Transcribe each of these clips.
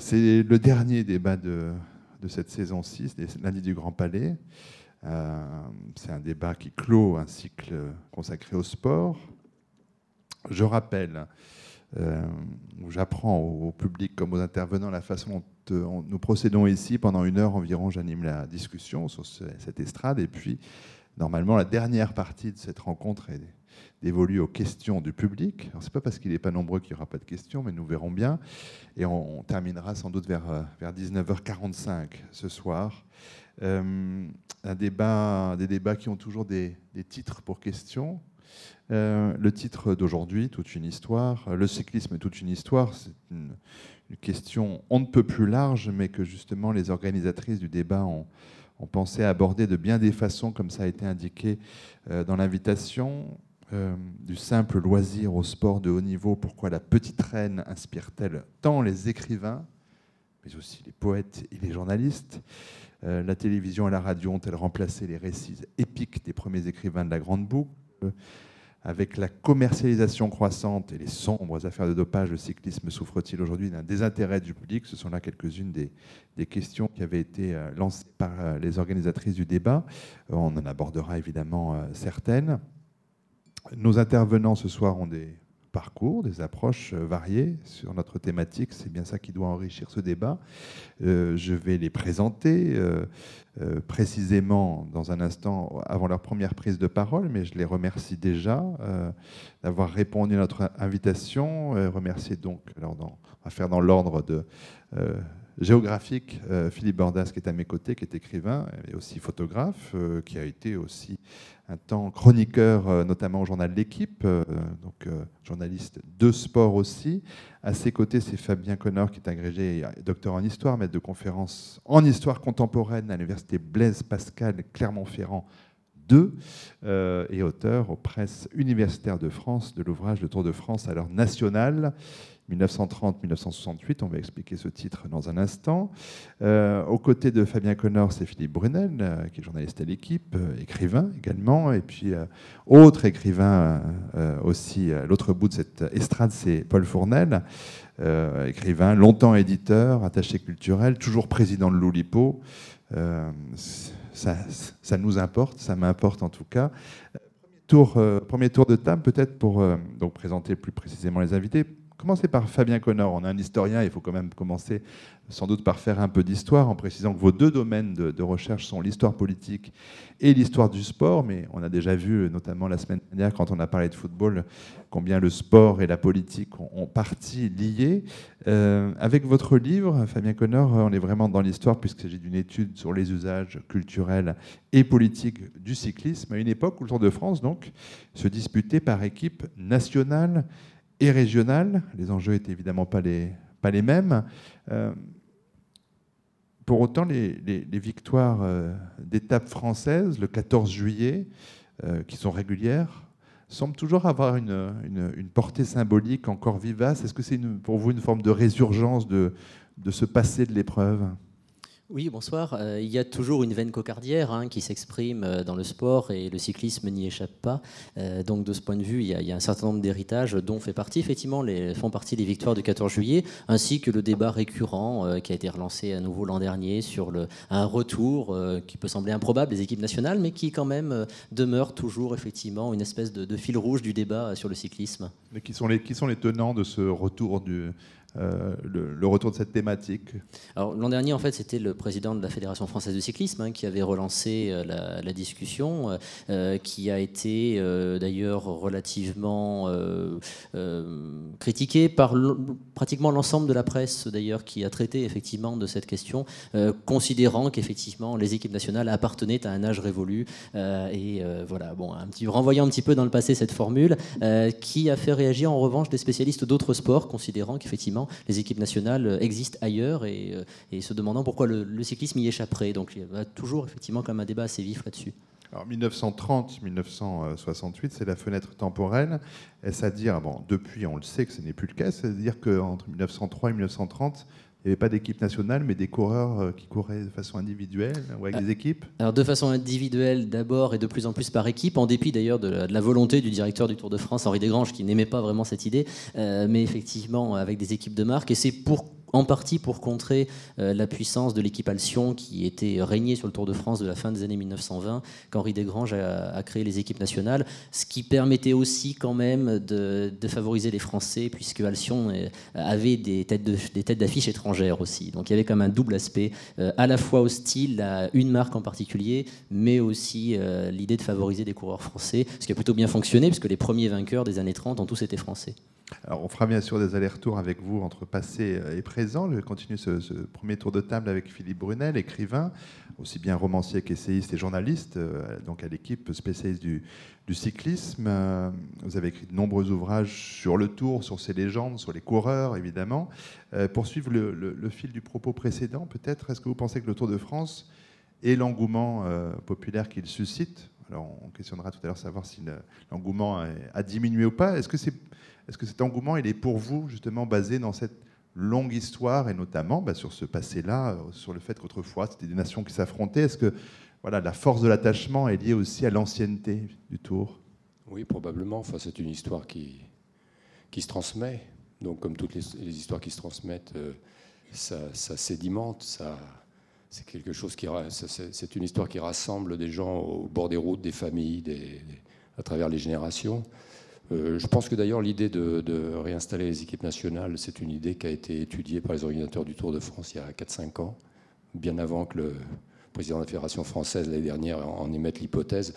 C'est le dernier débat de, cette saison 6, lundi du Grand Palais. Euh, c'est un débat qui clôt un cycle consacré au sport. Je rappelle, euh, j'apprends au public comme aux intervenants la façon dont nous procédons ici. Pendant une heure environ, j'anime la discussion sur cette estrade. Et puis, normalement, la dernière partie de cette rencontre est dévolue aux questions du public. Ce n'est pas parce qu'il n'est pas nombreux qu'il n'y aura pas de questions, mais nous verrons bien. Et on, terminera sans doute vers, euh, vers 19h45 ce soir. Euh, un débat, des débats qui ont toujours des, titres pour questions. Euh, le titre d'aujourd'hui, Toute une histoire. Le cyclisme, toute une histoire, c'est une, une, question on ne peut plus large, mais que justement les organisatrices du débat ont, ont pensé aborder de bien des façons, comme ça a été indiqué dans l'invitation. Euh, du simple loisir au sport de haut niveau, pourquoi la petite reine inspire-t-elle tant les écrivains, mais aussi les poètes et les journalistes? Euh, La télévision et la radio ont-elles remplacé les récits épiques des premiers écrivains de la Grande Boucle? Avec la commercialisation croissante et les sombres affaires de dopage, le cyclisme souffre-t-il aujourd'hui d'un désintérêt du public? Ce sont là quelques-unes des, questions qui avaient été euh, lancées par les organisatrices du débat. On en abordera évidemment certaines. Nos intervenants ce soir ont des parcours, des approches euh, variées sur notre thématique. C'est bien ça qui doit enrichir ce débat. Euh, je vais les présenter euh, précisément dans un instant avant leur première prise de parole, mais je les remercie déjà d'avoir répondu à notre invitation. remercier donc, alors on va faire dans l'ordre de géographique, Philippe Bordas qui est à mes côtés, qui est écrivain et aussi photographe, qui a été aussi un temps chroniqueur, euh, notamment au journal L'équipe, euh, donc euh, journaliste de sport aussi. À ses côtés, c'est Fabien Connor, qui est agrégé docteur en histoire, maître de conférence en histoire contemporaine à l'université Blaise Pascal Clermont-Ferrand 2, et auteur aux presses universitaires de France de l'ouvrage Le Tour de France à l'heure nationale. 1930-1968, on va expliquer ce titre dans un instant. Euh, aux côtés de Fabien Connor, c'est Philippe Brunel, euh, qui est journaliste à l'équipe, euh, écrivain également, et puis autre écrivain aussi, à l'autre bout de cette estrade, c'est Paul Fournel, écrivain, longtemps éditeur, attaché culturel, toujours président de l'Oulipo. Ça, ça, nous importe, ça m'importe en tout cas. Tour, premier tour de table, peut-être pour donc présenter plus précisément les invités. Commencez par Fabien Connor. On a un historien, il faut quand même commencer sans doute par faire un peu d'histoire en précisant que vos deux domaines de, recherche sont l'histoire politique et l'histoire du sport. Mais on a déjà vu, notamment la semaine dernière, quand on a parlé de football, combien le sport et la politique ont, partie liés. Euh, avec votre livre, Fabien Connor, on est vraiment dans l'histoire puisqu'il s'agit d'une étude sur les usages culturels et politiques du cyclisme à une époque où le Tour de France donc se disputait par équipe nationale et régionales. Les enjeux étaient évidemment pas les, mêmes. Euh, pour autant, les, victoires euh, d'étapes françaises, le 14 juillet, euh, qui sont régulières, semblent toujours avoir une, une, portée symbolique encore vivace. Est-ce que c'est pour vous une forme de résurgence de, de ce passé de l'épreuve? Oui, bonsoir. Euh, il y a toujours une veine cocardière hein, qui s'exprime euh, dans le sport et le cyclisme n'y échappe pas. Euh, donc de ce point de vue, il y, a, un certain nombre d'héritages dont fait partie, effectivement, font partie les victoires du 14 juillet, ainsi que le débat récurrent qui a été relancé à nouveau l'an dernier sur un retour qui peut sembler improbable des équipes nationales, mais qui quand même demeure toujours effectivement une espèce de, fil rouge du débat sur le cyclisme. Mais qui sont les tenants de ce retour du, euh, le, retour de cette thématique l'an dernier, en fait, c'était le président de la Fédération française de cyclisme hein, qui avait relancé euh, la, discussion, euh, qui a été d'ailleurs relativement critiqué par pratiquement l'ensemble de la presse, d'ailleurs, qui a traité effectivement de cette question, considérant qu'effectivement les équipes nationales appartenaient à un âge révolu. et voilà, bon, un petit, renvoyant un petit peu dans le passé cette formule, qui a fait réagir en revanche des spécialistes d'autres sports, considérant qu'effectivement les équipes nationales euh, existent ailleurs euh, et, se demandant pourquoi le, cyclisme y échapperait. Donc il y a toujours effectivement comme un débat assez vif là-dessus. Alors 1930-1968, c'est la fenêtre temporelle. Est-ce à dire, bon, depuis on le sait que ce n'est plus le cas, c'est-à-dire qu'entre 1903 et 1930, il n'y avait pas d'équipe nationale, mais des coureurs euh, qui couraient de façon individuelle ou avec des équipes Alors de façon individuelle d'abord et de plus en plus par équipe, en dépit d'ailleurs de, la volonté du directeur du Tour de France, Henri Desgranges, qui n'aimait pas vraiment cette idée, euh, mais effectivement avec des équipes de marque. Et c'est pour en partie pour contrer euh, la puissance de l'équipe Alcyon qui était régnée sur le Tour de France de la fin des années 1920, qu'Henri Desgranges a, créé les équipes nationales, ce qui permettait aussi quand même de, favoriser les Français, puisque Alcyon euh, avait des têtes d'affiches étrangères aussi. Donc il y avait comme un double aspect, euh, à la fois hostile à une marque en particulier, mais aussi l'idée de favoriser des coureurs français, ce qui a plutôt bien fonctionné, puisque les premiers vainqueurs des années 30 ont tous été français. Alors, on fera bien sûr des allers-retours avec vous entre passé et présent. Je continue ce, premier tour de table avec Philippe Brunel, écrivain, aussi bien romancier qu'essayiste et journaliste, euh, donc à l'équipe spécialiste du, cyclisme. Euh, vous avez écrit de nombreux ouvrages sur le Tour, sur ses légendes, sur les coureurs, évidemment. Euh, pour suivre le, fil du propos précédent, peut-être, est-ce que vous pensez que le Tour de France et l'engouement populaire qu'il suscite? Alors on questionnera tout à l'heure savoir si l'engouement a diminué ou pas. Est-ce que c'est est-ce que cet engouement, il est pour vous justement basé dans cette longue histoire et notamment bah, sur ce passé-là, euh, sur le fait qu'autrefois c'était des nations qui s'affrontaient? Est-ce que voilà, la force de l'attachement est liée aussi à l'ancienneté du Tour? Oui, probablement. Enfin, c'est une histoire qui, qui se transmet. Donc, comme toutes les, histoires qui se transmettent, euh, ça, sédimente, ça, c'est quelque chose qui, c'est une histoire qui rassemble des gens au bord des routes, des familles, à travers les générations. Euh, je pense que d'ailleurs l'idée de, réinstaller les équipes nationales, c'est une idée qui a été étudiée par les organisateurs du Tour de France il y a 4-5 ans, bien avant que le président de la Fédération française l'année dernière en émette l'hypothèse.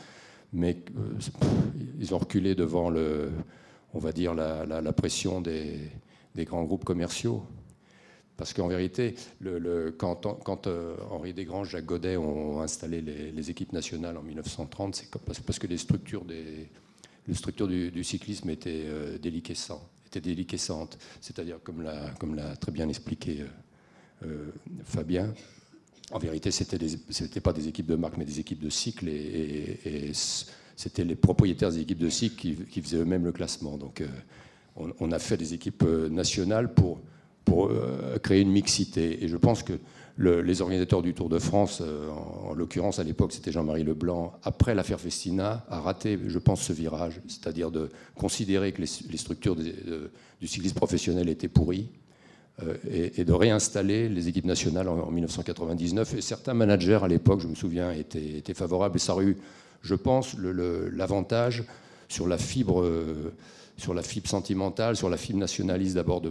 Mais euh, ils ont reculé devant le, on va dire, la, pression des, grands groupes commerciaux. Parce qu'en vérité, quand euh, Henri Desgranges, Jacques Godet ont installé les, les équipes nationales en 1930, c'est parce que les structures des, la structure du, cyclisme était euh, déliquescente, était déliquescente. C'est-à-dire, comme l'a, très bien expliqué euh, euh, Fabien, en vérité, ce n'était pas des équipes de marque, mais des équipes de cycle, et, c'était les propriétaires des équipes de cycle qui, faisaient eux-mêmes le classement. Donc, on, a fait des équipes nationales pour, pour créer une mixité. Et je pense que les organisateurs du Tour de France, euh, en, l'occurrence à l'époque c'était Jean-Marie Leblanc, après l'affaire Festina, a raté, je pense, ce virage, c'est-à-dire de considérer que les, structures du cyclisme professionnel étaient pourries euh, et, de réinstaller les équipes nationales en, 1999. Et certains managers à l'époque, je me souviens, étaient, étaient, favorables. Et ça aurait eu, je pense, l'avantage sur la fibre. Sur la fibre sentimentale, sur la fibre nationaliste d'abord,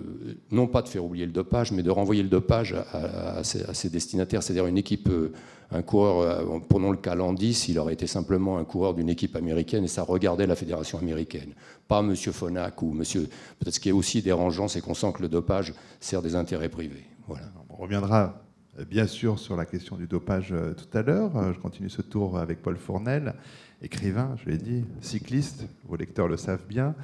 non pas de faire oublier le dopage, mais de renvoyer le dopage à, ses, destinataires, c'est-à-dire une équipe, euh, un coureur, euh, prenons le cas Landis, il aurait été simplement un coureur d'une équipe américaine et ça regardait la fédération américaine, pas M. Fonac ou Monsieur. Peut-être ce qui est aussi dérangeant, c'est qu'on sent que le dopage sert des intérêts privés. Voilà. On reviendra euh, bien sûr sur la question du dopage tout à l'heure. Je continue ce tour avec Paul Fournel écrivain, je l'ai dit, cycliste, vos lecteurs le savent bien.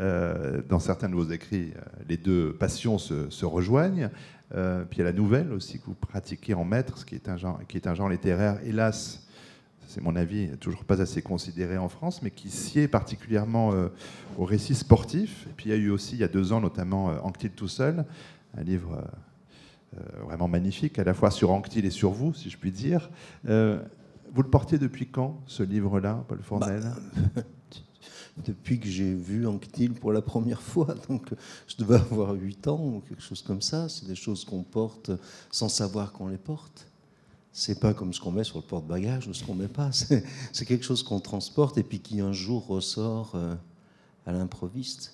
Euh, dans certains de vos écrits, euh, les deux passions se, rejoignent. Euh, puis il y a la nouvelle aussi que vous pratiquez en maître, genre, qui est un genre littéraire, hélas, c'est mon avis, toujours pas assez considéré en France, mais qui sied particulièrement au récit sportif. Et puis il y a eu aussi, il y a deux ans notamment, Anctil tout seul, un livre vraiment magnifique, à la fois sur Anctil et sur vous, si je puis dire. Vous le portez depuis quand, ce livre-là, Paul Fournel bah, Depuis que j'ai vu Anctil pour la première fois. Donc, je devais avoir 8 ans ou quelque chose comme ça. C'est des choses qu'on porte sans savoir qu'on les porte. C'est pas comme ce qu'on met sur le porte-bagages ou ce qu'on met pas. C'est quelque chose qu'on transporte et puis qui un jour ressort euh, à l'improviste.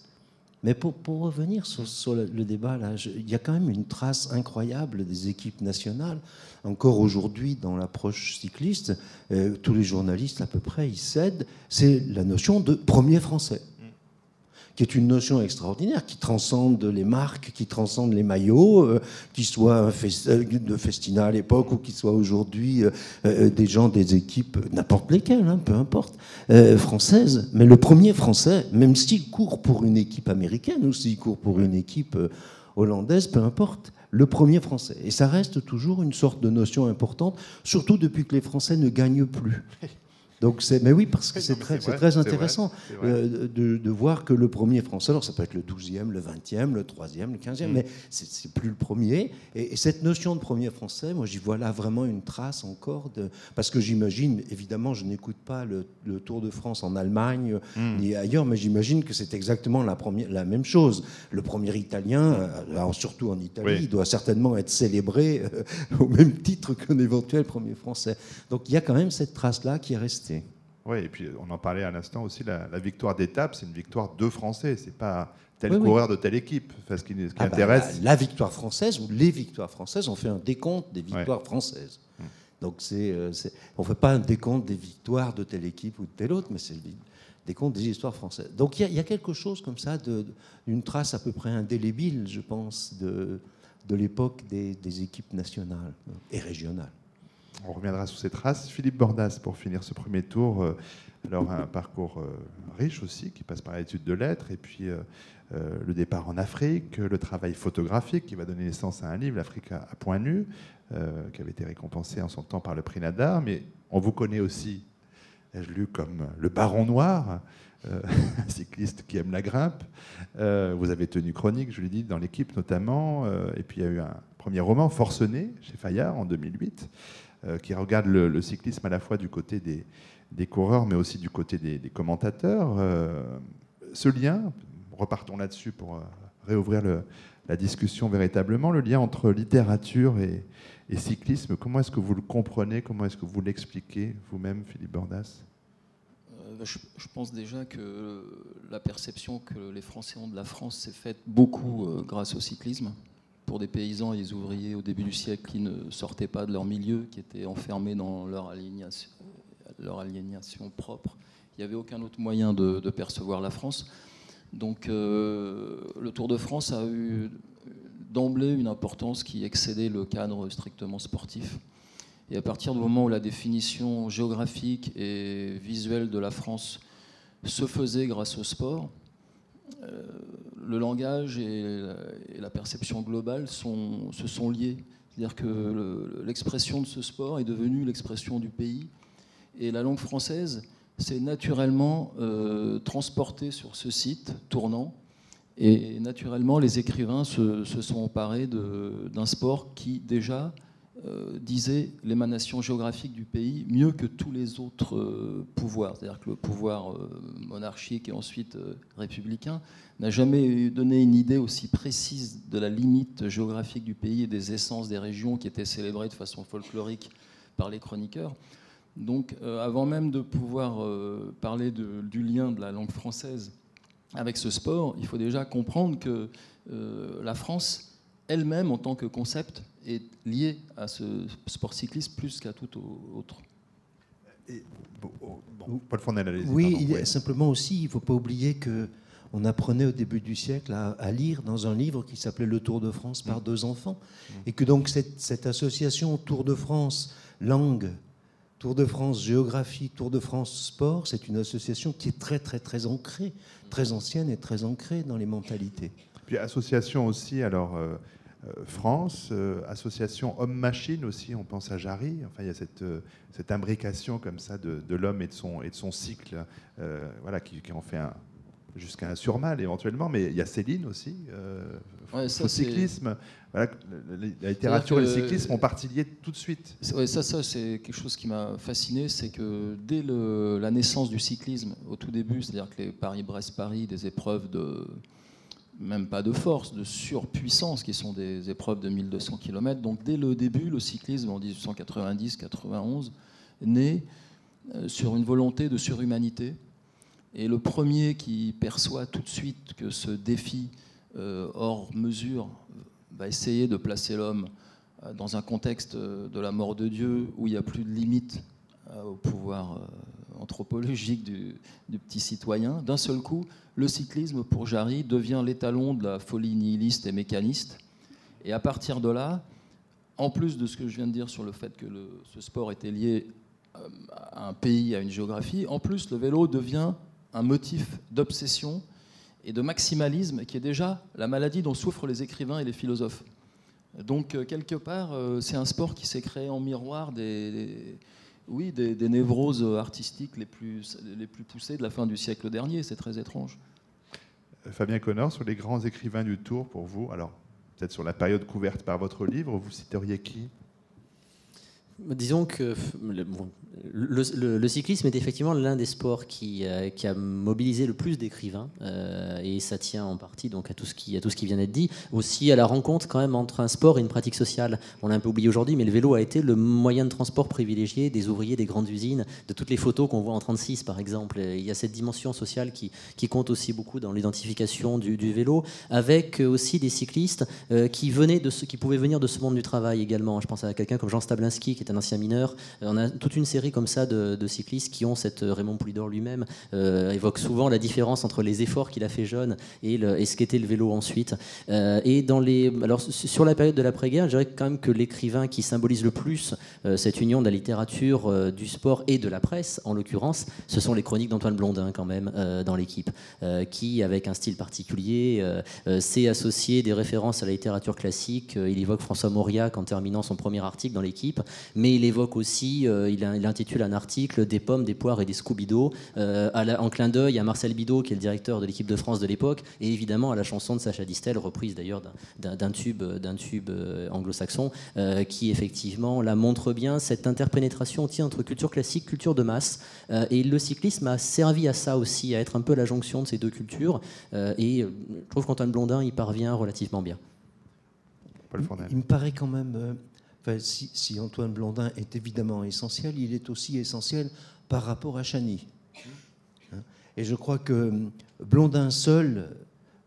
Mais pour, revenir sur, le, débat, là, il y a quand même une trace incroyable des équipes nationales. Encore aujourd'hui, dans l'approche cycliste, euh, tous les journalistes à peu près y cèdent. C'est la notion de premier français qui est une notion extraordinaire, qui transcende les marques, qui transcende les maillots, euh, qui soit euh, de Festina à l'époque ou qui soit aujourd'hui euh, des gens des équipes, n'importe lesquelles, hein, peu importe, françaises. Mais le premier français, même s'il court pour une équipe américaine ou s'il court pour une équipe hollandaise, peu importe, le premier français. Et ça reste toujours une sorte de notion importante, surtout depuis que les Français ne gagnent plus. Donc c'est, mais oui, parce que c'est très, très intéressant vrai. euh, de, de voir que le premier français, alors ça peut être le 12e, le 20e, le 3e, le 15e, Mm. mais c'est, plus le premier. Et, et cette notion de premier français, moi j'y vois là vraiment une trace encore de, parce que j'imagine, évidemment, je n'écoute pas le, le Tour de France en Allemagne Mm. ni ailleurs, mais j'imagine que c'est exactement la, première, la même chose. Le premier Italien, euh, alors surtout en Italie, Oui. doit certainement être célébré euh, au même titre qu'un éventuel premier français. Donc il y a quand même cette trace-là qui est restée. Oui, et puis on en parlait à l'instant aussi, la, la victoire d'étape, c'est une victoire de Français, c'est pas tel Oui, oui. coureur de telle équipe. Enfin, ce qui, ce qui Ah bah, intéresse, la, la victoire française ou les victoires françaises, on fait un décompte des victoires françaises. Mm. Donc c'est, euh, on ne fait pas un décompte des victoires de telle équipe ou de telle autre, mais c'est le décompte des histoires françaises. Donc il y, a- il y a quelque chose comme ça, de- d'une trace à peu près indélébile, je pense, de, de l'époque des, des équipes nationales euh, et régionales. On reviendra sur ces traces. Philippe Bordas, pour finir ce premier tour, euh, alors un parcours euh, riche aussi, qui passe par l'étude de lettres, et puis euh, le départ en Afrique, le travail photographique qui va donner naissance à un livre, L'Afrique à, point nu, qui avait été récompensé en son temps par le prix Nadar, mais on vous connaît aussi, ai-je lu, comme le Baron Noir, un cycliste qui aime la grimpe. Vous avez tenu chronique, je l'ai dit, dans l'équipe notamment, et puis il y a eu un premier roman, Forcené, chez Fayard, en 2008 euh, qui regarde le, cyclisme à la fois du côté des, coureurs, mais aussi du côté des, commentateurs. Euh, ce lien, repartons là-dessus pour euh, réouvrir la discussion véritablement, le lien entre littérature et, cyclisme, comment est-ce que vous le comprenez, comment est-ce que vous l'expliquez vous-même, Philippe Bordas? Euh, je, pense déjà que la perception que les Français ont de la France s'est faite beaucoup euh, grâce au cyclisme. Pour des paysans et des ouvriers au début du siècle qui ne sortaient pas de leur milieu, qui étaient enfermés dans leur aliénation, propre, il n'y avait aucun autre moyen de, percevoir la France. Donc euh, le Tour de France a eu d'emblée une importance qui excédait le cadre strictement sportif. Et à partir du moment où la définition géographique et visuelle de la France se faisait grâce au sport, le langage et la, perception globale se sont liés. C'est-à-dire que le- l'expression de ce sport est devenue l'expression du pays. Et la langue française s'est naturellement euh, transportée sur ce site tournant. Et naturellement, les écrivains se, sont emparés d'un sport qui, déjà, euh, disait l'émanation géographique du pays mieux que tous les autres euh, pouvoirs. C'est-à-dire que le pouvoir euh, monarchique et ensuite républicain n'a jamais donné une idée aussi précise de la limite géographique du pays et des essences des régions qui étaient célébrées de façon folklorique par les chroniqueurs. Donc, avant même de pouvoir parler du lien de la langue française avec ce sport, il faut déjà comprendre que la France elle-même, en tant que concept, est liée à ce sport cycliste plus qu'à tout au- autre. Bon, oh, bon, Paul Fournel, allez-y. Oui, pardon. simplement aussi, il ne faut pas oublier que on apprenait au début du siècle à, à lire dans un livre qui s'appelait Le Tour de France par deux enfants. Et que donc cette, cette association Tour de France langue, Tour de France géographie, Tour de France sport, c'est une association qui est très très très ancrée, très ancienne et très ancrée dans les mentalités. Puis association aussi, alors euh, France, euh, association homme-machine aussi, on pense à Jarry. Enfin, il y a cette, euh, cette imbrication comme ça de, de l'homme et, de son- et de son cycle, euh, voilà, qui, qui en fait un, jusqu'à un surmal éventuellement. Mais il y a Céline aussi, euh, Ouais, ça, au cyclisme. Voilà, la, littérature et le cyclisme ont partie liées tout de suite. Ouais, ça, ça c'est quelque chose qui m'a fasciné, c'est que dès le- la naissance du cyclisme, au tout début, c'est-à-dire que les Paris-Brest-Paris, des épreuves de, même pas de force, de surpuissance, qui sont des épreuves de 1200 km, donc dès le début, le cyclisme en 1890-91 naît euh, sur une volonté de surhumanité. Et le premier qui perçoit tout de suite que ce défi euh, hors mesure va essayer de placer l'homme euh, dans un contexte de la mort de Dieu où il n'y a plus de limite au pouvoir anthropologique du, petit citoyen, d'un seul coup, le cyclisme pour Jarry devient l'étalon de la folie nihiliste et mécaniste. Et à partir de là, en plus de ce que je viens de dire sur le fait que ce sport était lié euh, à un pays, à une géographie, en plus le vélo devient un motif d'obsession et de maximalisme qui est déjà la maladie dont souffrent les écrivains et les philosophes. Donc, euh, quelque part, euh, c'est un sport qui s'est créé en miroir des- oui, des, névroses artistiques les plus, les plus poussées de la fin du siècle dernier. C'est très étrange. Fabien Connor, sur les grands écrivains du Tour, pour vous, alors peut-être sur la période couverte par votre livre, vous citeriez qui? Disons que le, cyclisme est effectivement l'un des sports qui, euh, a mobilisé le plus d'écrivains, euh, et ça tient en partie donc à tout ce qui, à tout ce qui vient d'être dit, aussi à la rencontre quand même entre un sport et une pratique sociale. On l'a un peu oublié aujourd'hui, mais le vélo a été le moyen de transport privilégié des ouvriers des grandes usines, de toutes les photos qu'on voit en 36 par exemple. Il y a cette dimension sociale qui, qui compte aussi beaucoup dans l'identification du, vélo, avec aussi des cyclistes euh, qui venaient de ce, qui pouvaient venir de ce monde du travail également. Je pense à quelqu'un comme Jean Stablinski, qui est un ancien mineur. On a toute une série comme ça de, cyclistes qui ont cette euh, Raymond Poulidor lui-même euh, évoque souvent la différence entre les efforts qu'il a fait jeune et, le, ce qu'était le vélo ensuite. Euh, et dans les, alors sur la période de l'après-guerre, je dirais quand même que l'écrivain qui symbolise le plus cette union de la littérature, du sport et de la presse, en l'occurrence, ce sont les chroniques d'Antoine Blondin quand même dans l'équipe, qui avec un style particulier s'est associé des références à la littérature classique. il évoque François Mauriac en terminant son premier article dans l'équipe, mais il évoque aussi, il, il intitule un article Des pommes, des poires et des Scooby-Doo, euh, en clin d'œil à Marcel Bidot, qui est le directeur de l'équipe de France de l'époque, et évidemment à la chanson de Sacha Distel, reprise d'ailleurs d'un tube, d'un tube euh, anglo-saxon, euh, qui effectivement la montre bien cette interpénétration entre culture classique, culture de masse. et le cyclisme a servi à ça aussi, à être un peu la jonction de ces deux cultures. et je trouve qu'Antoine Blondin y parvient relativement bien. Il me paraît quand même si, Antoine Blondin est évidemment essentiel, il est aussi essentiel par rapport à Chani. Hein? Et je crois que Blondin seul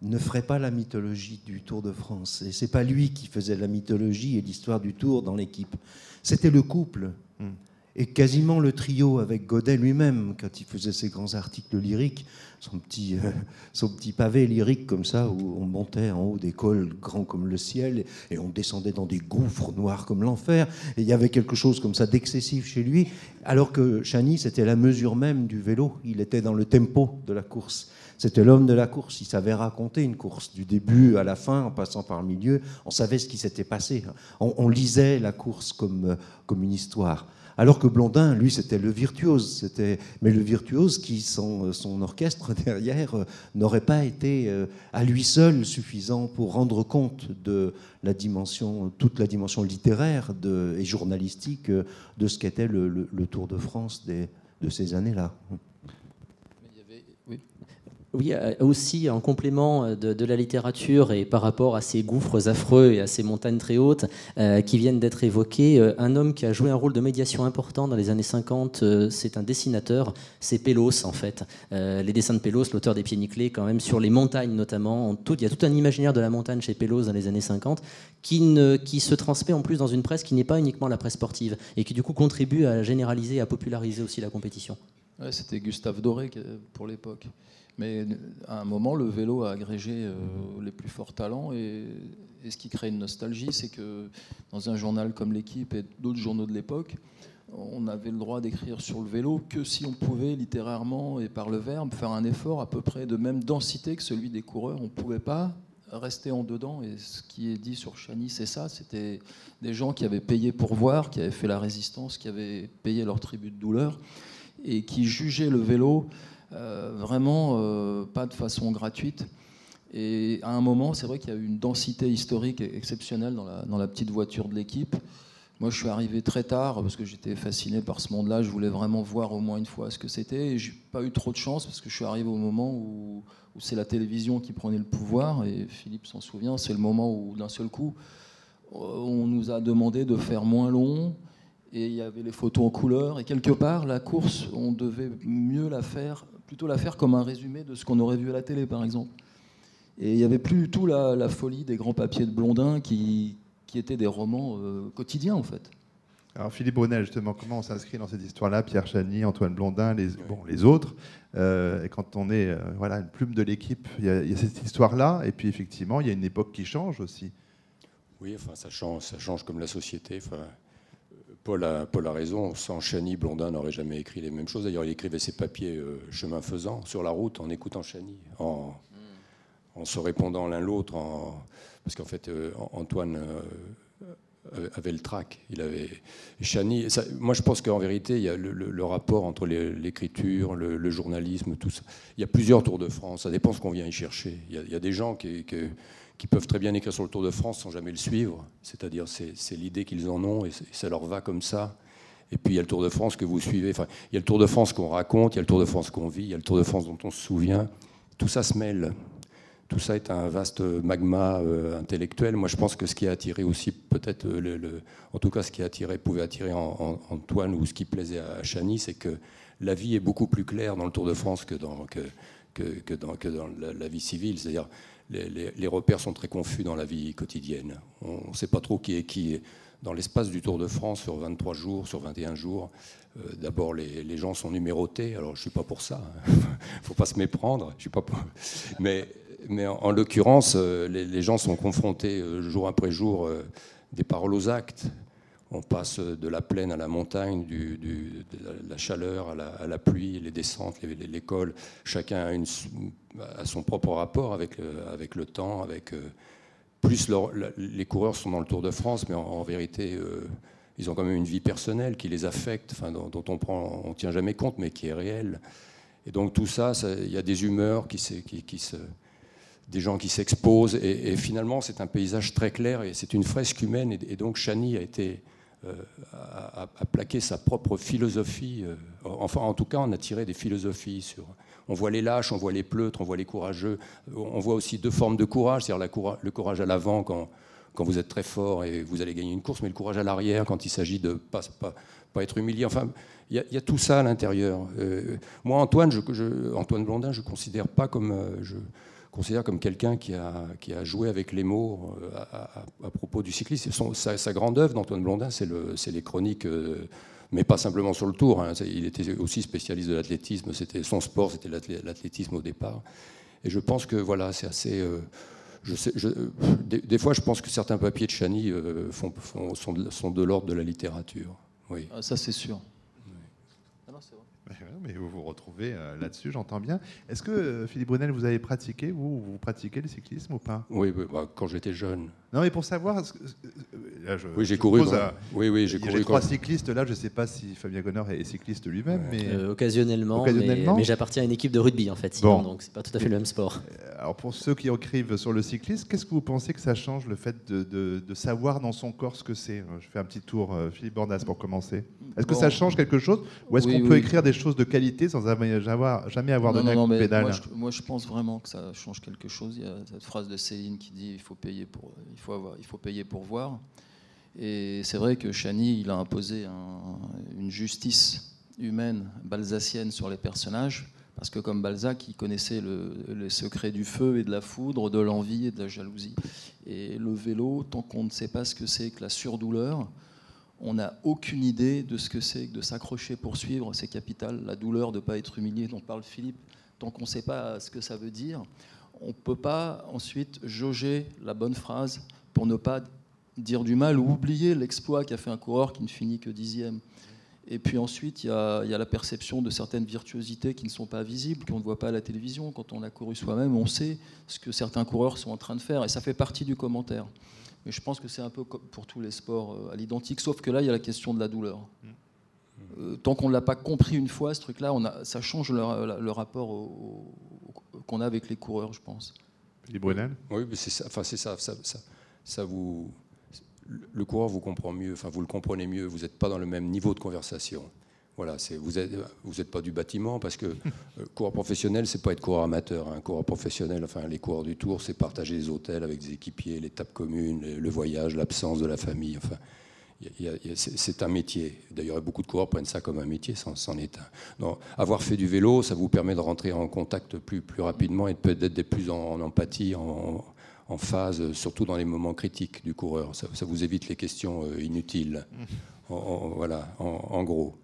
ne ferait pas la mythologie du Tour de France. Et c'est pas lui qui faisait la mythologie et l'histoire du Tour dans l'équipe. C'était le couple. Hmm et quasiment le trio avec Godet lui-même, quand il faisait ses grands articles lyriques, son petit, euh, son petit pavé lyrique comme ça, où on montait en haut des cols grands comme le ciel, et on descendait dans des gouffres noirs comme l'enfer, et il y avait quelque chose comme ça d'excessif chez lui, alors que Chani, c'était la mesure même du vélo, il était dans le tempo de la course. C'était l'homme de la course, il savait raconter une course, du début à la fin, en passant par le milieu, on savait ce qui s'était passé. On, on lisait la course comme, comme une histoire. Alors que Blondin, lui, c'était le virtuose. C'était, mais le virtuose qui, sans son orchestre derrière, euh, n'aurait pas été euh, à lui seul suffisant pour rendre compte de toute la dimension littéraire et journalistique euh, de ce qu'était le, Tour de France de ces années-là. Oui, euh, aussi en complément euh, de, la littérature et par rapport à ces gouffres affreux et à ces montagnes très hautes euh, qui viennent d'être évoquées, un homme qui a joué un rôle de médiation important dans les années 50, c'est un dessinateur, c'est Pélos en fait. les dessins de Pélos, l'auteur des Pieds Nickelés, quand même sur les montagnes notamment, il y a tout un imaginaire de la montagne chez Pélos dans les années 50 qui, se transmet en plus dans une presse qui n'est pas uniquement la presse sportive et qui du coup contribue à généraliser, à populariser aussi la compétition. C'était Gustave Doré pour l'époque. Mais à un moment, le vélo a agrégé euh, les plus forts talents et, ce qui crée une nostalgie, c'est que dans un journal comme l'équipe et d'autres journaux de l'époque, on avait le droit d'écrire sur le vélo que si on pouvait littérairement et par le verbe faire un effort à peu près de même densité que celui des coureurs. On ne pouvait pas rester en dedans. Et ce qui est dit sur Chani, c'est ça. C'était des gens qui avaient payé pour voir, qui avaient fait la résistance, qui avaient payé leur tribut de douleur et qui jugeaient le vélo vraiment euh, pas de façon gratuite. Et à un moment, c'est vrai qu'il y a eu une densité historique exceptionnelle dans la, petite voiture de l'équipe. Moi, je suis arrivé très tard parce que j'étais fasciné par ce monde-là. Je voulais vraiment voir au moins une fois ce que c'était. Et j'ai pas eu trop de chance parce que je suis arrivé au moment où, où c'est la télévision qui prenait le pouvoir. Et Philippe s'en souvient. C'est le moment où, d'un seul coup, on nous a demandé de faire moins long. Et il y avait les photos en couleur. Et quelque part, la course, on devait mieux la faire plutôt la faire comme un résumé de ce qu'on aurait vu à la télé, par exemple. Et il n'y avait plus du tout la, folie des grands papiers de Blondin qui, qui étaient des romans euh, quotidiens, en fait. Alors Philippe Brunet, justement, comment on s'inscrit dans cette histoire-là? Pierre Chani, Antoine Blondin, les, bon, les autres. Euh, et quand on est euh, voilà, une plume de l'équipe, il y, a cette histoire-là. Et puis effectivement, il y a une époque qui change aussi. Oui, enfin, ça change, ça change comme la société. Enfin, Paul a, raison, sans Chani, Blondin n'aurait jamais écrit les mêmes choses. D'ailleurs, il écrivait ses papiers euh, chemin faisant, sur la route, en écoutant Chani, en, se répondant l'un l'autre. Parce qu'en fait, euh, Antoine, euh, avait le trac. Il avait Chani. moi, je pense qu'en vérité, il y a le, rapport entre l'écriture, le, journalisme, tout ça. Il y a plusieurs Tours de France. Ça dépend ce qu'on vient y chercher. Il y a, des gens qui, qui, peuvent très bien écrire sur le Tour de France sans jamais le suivre. C'est-à-dire, c'est l'idée qu'ils en ont et, ça leur va comme ça. Et puis il y a le Tour de France que vous suivez. Enfin, il y a le Tour de France qu'on raconte, il y a le Tour de France qu'on vit, il y a le Tour de France dont on se souvient. Tout ça se mêle tout ça est un vaste magma euh, intellectuel. Moi, je pense que ce qui a attiré aussi, peut-être, euh, en tout cas, ce qui a attiré, pouvait attirer Antoine ou ce qui plaisait à Chani, c'est que la vie est beaucoup plus claire dans le Tour de France que dans, que, dans, la, vie civile. C'est-à-dire, les, repères sont très confus dans la vie quotidienne. On ne sait pas trop qui est qui. Dans l'espace du Tour de France, sur 23 jours, sur 21 jours, euh, d'abord, les, gens sont numérotés. Alors, je ne suis pas pour ça. Il hein. ne faut pas se méprendre. Mais en, l'occurrence, euh, les, gens sont confrontés euh, jour après jour des paroles aux actes. On passe de la plaine à la montagne, de la chaleur à la, pluie, les descentes, l'école. Chacun a, son propre rapport avec, avec le temps. Avec, plus les coureurs sont dans le Tour de France, mais en, vérité, ils ont quand même une vie personnelle qui les affecte, dont, on ne on tient jamais compte, mais qui est réelle. Et donc tout ça, il y a des humeurs qui, se des gens qui s'exposent. Et, finalement, c'est un paysage très clair et c'est une fresque humaine. Et, donc, Chani a été euh, a, plaqué sa propre philosophie. Euh, enfin, en tout cas, on a tiré des philosophies sur. On voit les lâches, on voit les pleutres, on voit les courageux. On voit aussi deux formes de courage, c'est-à-dire le courage à l'avant quand, quand vous êtes très fort et vous allez gagner une course, mais le courage à l'arrière quand il s'agit de pas, pas, pas, être humilié. Enfin, il y, a tout ça à l'intérieur. Euh, moi, Antoine, Antoine Blondin, je ne considère pas comme. je, considère comme quelqu'un qui a, qui a joué avec les mots euh, à, propos du cyclisme. sa, grande œuvre d'Antoine Blondin, c'est le, les chroniques, euh, mais pas simplement sur le tour. Hein. Il était aussi spécialiste de l'athlétisme. Son sport, c'était l'athlétisme au départ. Et je pense que voilà, c'est assez. Euh, des, fois, je pense que certains papiers de Chani font, sont, de, sont de l'ordre de la littérature. Oui. Ah, ça, c'est sûr mais vous vous retrouvez euh, là-dessus, j'entends bien. Est-ce que, euh, Philippe Brunel, vous avez pratiqué, vous, vous pratiquez le cyclisme ou pas? Oui, bah, quand j'étais jeune. Non, mais pour savoir. Là, je, oui, j'ai couru. Oui, oui, j'ai couru. trois cyclistes là. Je ne sais pas si Fabien Gonner est cycliste lui-même, mais euh, occasionnellement. Mais, j'appartiens à une équipe de rugby en fait. Sinon, bon. donc c'est pas tout à fait le même sport. Alors pour ceux qui écrivent sur le cyclisme, qu'est-ce que vous pensez que ça change le fait de, de, savoir dans son corps ce que c'est? Je fais un petit tour, Philippe Bordas, pour commencer. Est-ce que ça change quelque chose, ou est-ce qu'on peut écrire des choses de qualité sans avoir, jamais avoir donné un pédale moi je, pense vraiment que ça change quelque chose. Il y a cette phrase de Céline qui dit il faut payer pour, il il faut payer pour voir. Et c'est vrai que Chani, il a imposé une justice humaine balsacienne sur les personnages, parce que comme Balzac, il connaissait le, les secrets du feu et de la foudre, de l'envie et de la jalousie. Et le vélo, tant qu'on ne sait pas ce que c'est que la surdouleur, on n'a aucune idée de ce que c'est que de s'accrocher pour suivre, c'est capital. La douleur de ne pas être humilié dont parle Philippe, tant qu'on ne sait pas ce que ça veut dire, on ne peut pas ensuite jauger la bonne phrase pour ne pas dire du mal ou oublier l'exploit qu'a fait un coureur qui ne finit que dixième. Et puis ensuite, il y, a, la perception de certaines virtuosités qui ne sont pas visibles, qu'on ne voit pas à la télévision. Quand on a couru soi-même, on sait ce que certains coureurs sont en train de faire, et ça fait partie du commentaire. Mais je pense que c'est un peu pour tous les sports euh, à l'identique, sauf que là, il y a la question de la douleur. Euh, tant qu'on ne l'a pas compris une fois, ce truc-là, ça change le, rapport qu'on a avec les coureurs, je pense. Philippe Brunel Oui, mais c'est ça, enfin, c'est ça, ça, ça, vous, le coureur vous comprend mieux, enfin, vous le comprenez mieux, vous n'êtes pas dans le même niveau de conversation. Voilà, vous n'êtes vous pas du bâtiment parce que euh, coureur professionnel, c'est pas être coureur amateur. Un hein. coureur professionnel, enfin les coureurs du Tour, c'est partager les hôtels avec des équipiers, l'étape commune, le voyage, l'absence de la famille. Enfin, c'est un métier. D'ailleurs, beaucoup de coureurs prennent ça comme un métier, c'en est un. avoir fait du vélo, ça vous permet de rentrer en contact plus, plus rapidement et peut-être d'être plus en, empathie, en, phase, surtout dans les moments critiques du coureur. Ça, vous évite les questions euh, inutiles. voilà, en gros.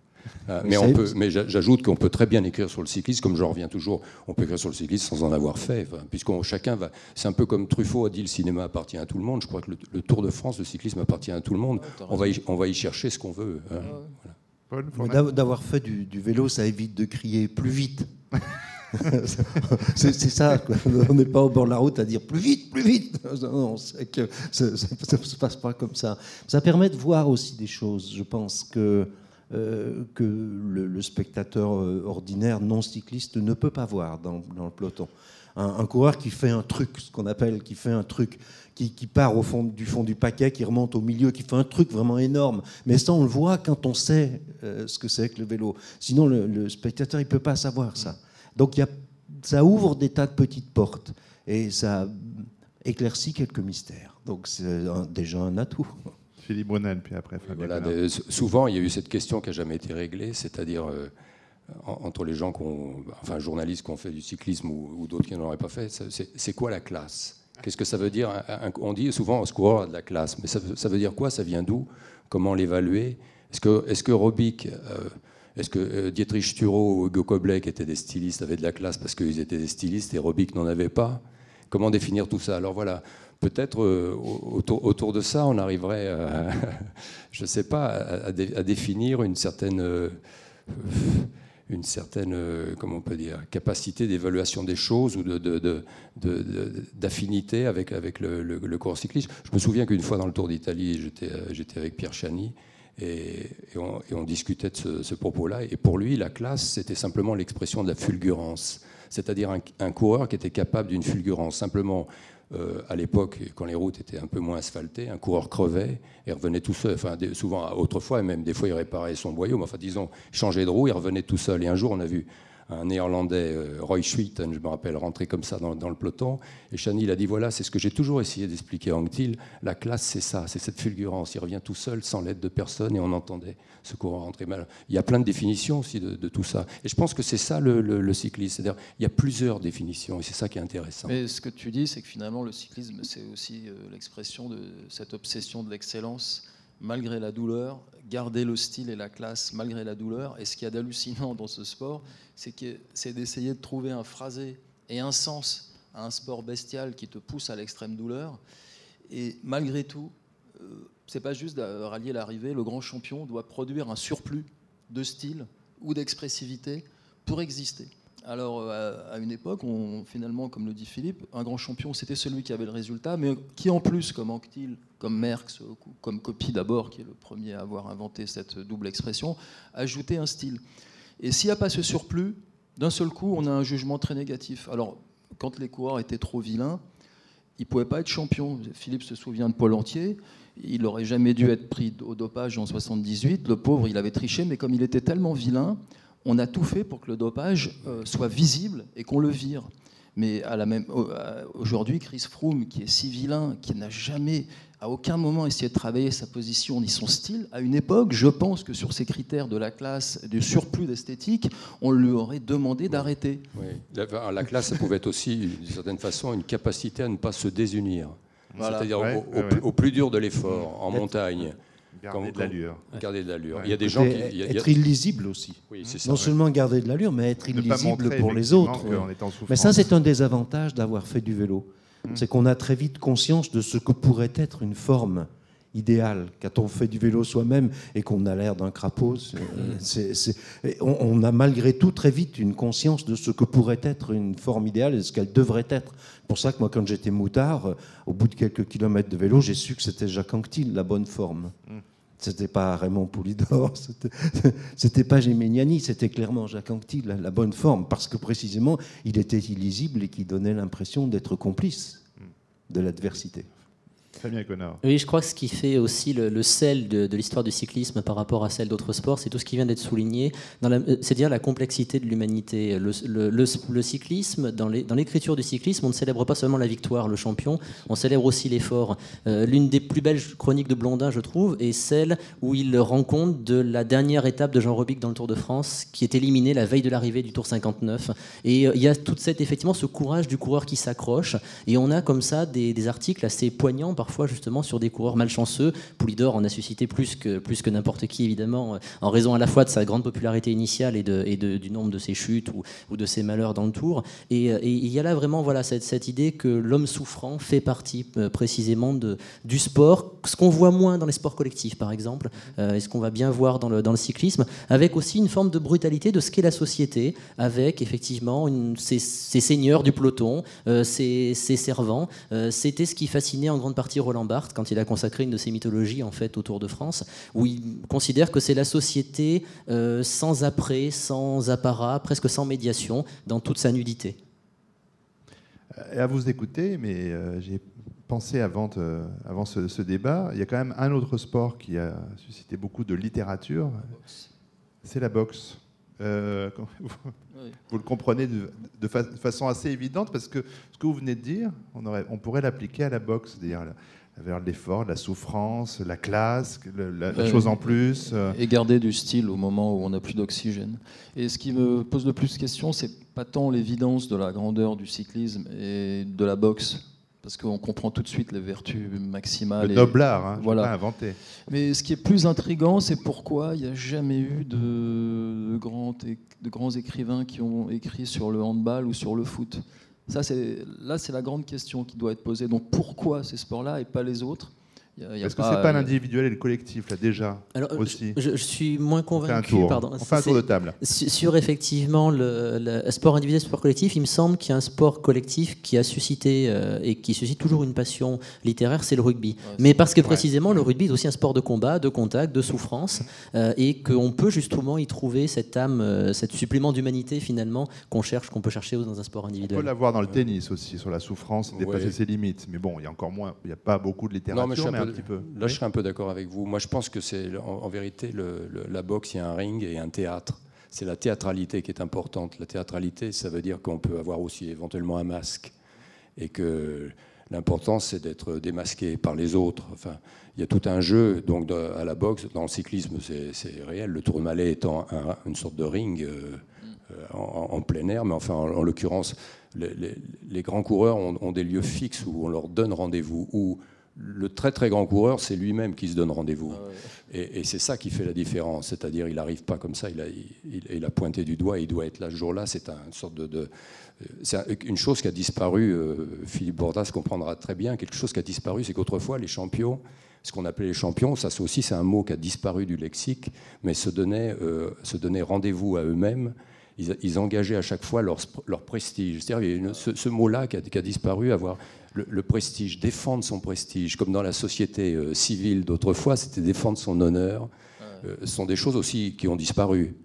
Euh, mais, on peut, mais j'ajoute qu'on peut très bien écrire sur le cyclisme, comme je reviens toujours, on peut écrire sur le cyclisme sans en avoir fait, puisqu'on chacun va. C'est un peu comme Truffaut a dit le cinéma appartient à tout le monde. Je crois que le, Tour de France, le cyclisme appartient à tout le monde. on, va y, on va y chercher ce qu'on veut. Hein. D'avoir fait du, vélo, ça évite de crier plus vite. c'est ça, quoi. on n'est pas au bord de la route à dire plus vite, plus vite. Non, on sait que ça ne se passe pas comme ça. Ça permet de voir aussi des choses. Je pense que, euh, que le, spectateur euh, ordinaire non cycliste ne peut pas voir dans, le peloton. Un, coureur qui fait un truc, ce qu'on appelle qui fait un truc, qui, part au fond du fond du paquet, qui remonte au milieu, qui fait un truc vraiment énorme. Mais ça, on le voit quand on sait euh, ce que c'est que le vélo. Sinon, le, spectateur, il peut pas savoir ça. Donc ça ouvre des tas de petites portes et ça éclaircit quelques mystères. Donc c'est déjà un atout. Philippe Brunel, puis après Fabien voilà, Souvent, il y a eu cette question qui n'a jamais été réglée, c'est-à-dire euh, entre les gens, enfin journalistes qui ont fait du cyclisme ou, ou d'autres qui n'en auraient pas fait, c'est quoi la classe? Qu'est-ce que ça veut dire? On dit souvent, ce coureur a de la classe, mais ça, ça veut dire quoi? Ça vient d'où? Comment l'évaluer? Est-ce que, est -ce que Robic... Euh, est-ce que euh, Dietrich Stureau ou Hugo Koblet, qui étaient des stylistes, avaient de la classe parce qu'ils étaient des stylistes et Robic n'en avait pas? Comment définir tout ça? Alors voilà, peut-être euh, autour, de ça, on arriverait, à, je ne sais pas, à, définir une certaine, euh, une certaine, comment on peut dire, capacité d'évaluation des choses ou d'affinité avec, le, le, cours cycliste. Je me souviens qu'une fois dans le Tour d'Italie, j'étais avec Pierre Chani. Et, on, discutait de ce, ce propos-là. Et pour lui, la classe, c'était simplement l'expression de la fulgurance. C'est-à-dire un, un, coureur qui était capable d'une fulgurance. Simplement, euh, à l'époque, quand les routes étaient un peu moins asphaltées, un coureur crevait et revenait tout seul. Enfin, souvent, autrefois, même des fois, il réparait son boyau. Mais enfin, disons, changeait de roue, il revenait tout seul. Et un jour, on a vu un néerlandais, euh, Roy Schwitten, je me rappelle, rentrer comme ça dans, dans le peloton. Et Chani, il a dit voilà, c'est ce que j'ai toujours essayé d'expliquer à Anctil. La classe, c'est ça, c'est cette fulgurance. Il revient tout seul, sans l'aide de personne, et on entendait ce courant rentrer. mal. il y a plein de définitions aussi de, de tout ça. Et je pense que c'est ça le, le, le cyclisme. C'est-à-dire, il y a plusieurs définitions, et c'est ça qui est intéressant. Mais ce que tu dis, c'est que finalement, le cyclisme, c'est aussi euh, l'expression de cette obsession de l'excellence malgré la douleur, garder le style et la classe malgré la douleur. Et ce qu'il y a d'hallucinant dans ce sport, c'est d'essayer de trouver un phrasé et un sens à un sport bestial qui te pousse à l'extrême douleur. Et malgré tout, euh, c'est pas juste de rallier l'arrivée. Le grand champion doit produire un surplus de style ou d'expressivité pour exister. Alors, euh, à une époque, on, finalement, comme le dit Philippe, un grand champion, c'était celui qui avait le résultat, mais qui en plus, comme Anctil, comme Merckx, comme Copy d'abord, qui est le premier à avoir inventé cette double expression, ajoutait un style. Et s'il n'y a pas ce surplus, d'un seul coup, on a un jugement très négatif. Alors, quand les coureurs étaient trop vilains, ils ne pouvaient pas être champions. Philippe se souvient de Paul Entier. Il n'aurait jamais dû être pris au dopage en 78. Le pauvre, il avait triché, mais comme il était tellement vilain, on a tout fait pour que le dopage euh, soit visible et qu'on le vire. Mais à la même aujourd'hui, Chris Froome, qui est si vilain, qui n'a jamais, à aucun moment, essayé de travailler sa position ni son style, à une époque, je pense que sur ces critères de la classe, du surplus d'esthétique, on lui aurait demandé d'arrêter. Oui. La, la, classe, ça pouvait être aussi, d'une certaine façon, une capacité à ne pas se désunir. Voilà. C'est-à-dire ouais, au, ouais. au, plus dur de l'effort, en montagne. Garder de l'allure. Garder de l'allure. Il y a des gens qui. Il y a, être illisible aussi. Oui, ça, non seulement garder de l'allure, mais être illisible pour les autres. Mais ça, c'est un des avantages d'avoir fait du vélo. Hum. C'est qu'on a très vite conscience de ce que pourrait être une forme idéal. Quand on fait du vélo soi-même et qu'on a l'air d'un crapaud, c'est, c'est, on, on, a malgré tout très vite une conscience de ce que pourrait être une forme idéale et de ce qu'elle devrait être. C'est pour ça que moi, quand j'étais moutard, au bout de quelques kilomètres de vélo, j'ai su que c'était Jacques Anquetil, la bonne forme. Mm. C'était pas Raymond Poulidor, c'était, c'était pas Géméniani, c'était clairement Jacques Anquetil, la, la, bonne forme, parce que précisément, il était illisible et qui donnait l'impression d'être complice de l'adversité. Fabien Connard. Oui, je crois que ce qui fait aussi le, sel de, l'histoire du cyclisme par rapport à celle d'autres sports, c'est tout ce qui vient d'être souligné, c'est-à-dire la complexité de l'humanité. Le, cyclisme, dans l'écriture du cyclisme, on ne célèbre pas seulement la victoire, le champion, on célèbre aussi l'effort. Euh, L'une des plus belles chroniques de Blondin, je trouve, est celle où il rend compte de la dernière étape de Jean Robic dans le Tour de France, qui est éliminé la veille de l'arrivée du Tour 59. Et euh, il y a tout cette, effectivement ce courage du coureur qui s'accroche, et on a comme ça des, des articles assez poignants parfois parfois justement sur des coureurs malchanceux. Poulidor en a suscité plus que, plus que n'importe qui, évidemment, euh, en raison à la fois de sa grande popularité initiale et, de, du nombre de ses chutes ou, de ses malheurs dans le tour. Et, euh, et il y a là vraiment voilà, cette, cette idée que l'homme souffrant fait partie euh, précisément de, du sport, ce qu'on voit moins dans les sports collectifs, par exemple, et ce qu'on va bien voir dans le, dans le cyclisme, avec aussi une forme de brutalité de ce qu'est la société, avec effectivement une, ces, ces, seigneurs du peloton, euh, ces, ces, servants. C'était ce qui fascinait en grande partie Roland Barthes quand il a consacré une de ses mythologies en fait au Tour de France, où il considère que c'est la société euh, sans après, sans apparat, presque sans médiation, dans toute sa nudité. Et à vous écouter, mais euh, j'ai pensé avant, euh, avant ce, ce, débat, il y a quand même un autre sport qui a suscité beaucoup de littérature, c'est la boxe. Euh, vous, oui. vous, le comprenez de, de, fa de, façon assez évidente parce que ce que vous venez de dire, on, aurait, on pourrait l'appliquer à la boxe, c'est-à-dire vers l'effort, la souffrance, la classe, le, la, la, chose en plus. Euh. Et garder du style au moment où on n'a plus d'oxygène. Et ce qui me pose le plus de questions, c'est pas tant l'évidence de la grandeur du cyclisme et de la boxe, parce qu'on comprend tout de suite les vertus maximales. Le noble art, hein, voilà. pas inventé. Mais ce qui est plus intrigant, c'est pourquoi il n'y a jamais eu de, de, grands, de grands écrivains qui ont écrit sur le handball ou sur le foot. Ça, là, c'est la grande question qui doit être posée. Donc, pourquoi ces sports-là et pas les autres? Est-ce que c'est pas l'individuel et le collectif là déjà Alors, aussi je, je, suis moins convaincu. On fait un tour, pardon. On fait un tour de table. Sur effectivement le, le, sport individuel, sport collectif, il me semble qu'il y a un sport collectif qui a suscité euh, et qui suscite toujours une passion littéraire, c'est le rugby. Ouais, Mais parce que précisément ouais. le rugby est aussi un sport de combat, de contact, de souffrance, euh, et qu'on peut justement y trouver cette âme, euh, cette supplément d'humanité finalement qu'on cherche, qu'on peut chercher dans un sport individuel. On peut l'avoir dans le tennis aussi sur la souffrance, dépasser ouais. ses limites. Mais bon, il y a encore moins, il n'y a pas beaucoup de littérature. Non, mais Là, je serais un peu d'accord avec vous. Moi, je pense que c'est en, vérité la boxe, il y a un ring et un théâtre. C'est la théâtralité qui est importante. La théâtralité, ça veut dire qu'on peut avoir aussi éventuellement un masque et que l'important, c'est d'être démasqué par les autres. Enfin, il y a tout un jeu donc de, à la boxe. Dans le cyclisme, c'est réel. Le Tourmalet étant un, une sorte de ring. Euh, en, en, plein air, mais enfin, en, en l'occurrence, les, grands coureurs ont, ont, des lieux fixes où on leur donne rendez-vous, où le très très grand coureur, c'est lui-même qui se donne rendez-vous. Ah ouais. Et, et c'est ça qui fait la différence. C'est-à-dire, il n'arrive pas comme ça, il a, il, il a, pointé du doigt, il doit être là ce jour-là. C'est une sorte de. de c'est une chose qui a disparu, euh, Philippe Bordas comprendra très bien, quelque chose qui a disparu, c'est qu'autrefois, les champions, ce qu'on appelait les champions, ça aussi c'est un mot qui a disparu du lexique, mais se donnaient, euh, se donnaient rendez-vous à eux-mêmes ils, ils, engageaient à chaque fois leur, leur prestige. C'est-à-dire ce, ce mot-là qui, qui a, disparu, avoir le, le, prestige, défendre son prestige, comme dans la société euh, civile d'autrefois, c'était défendre son honneur. Euh, ce sont des choses aussi qui ont disparu.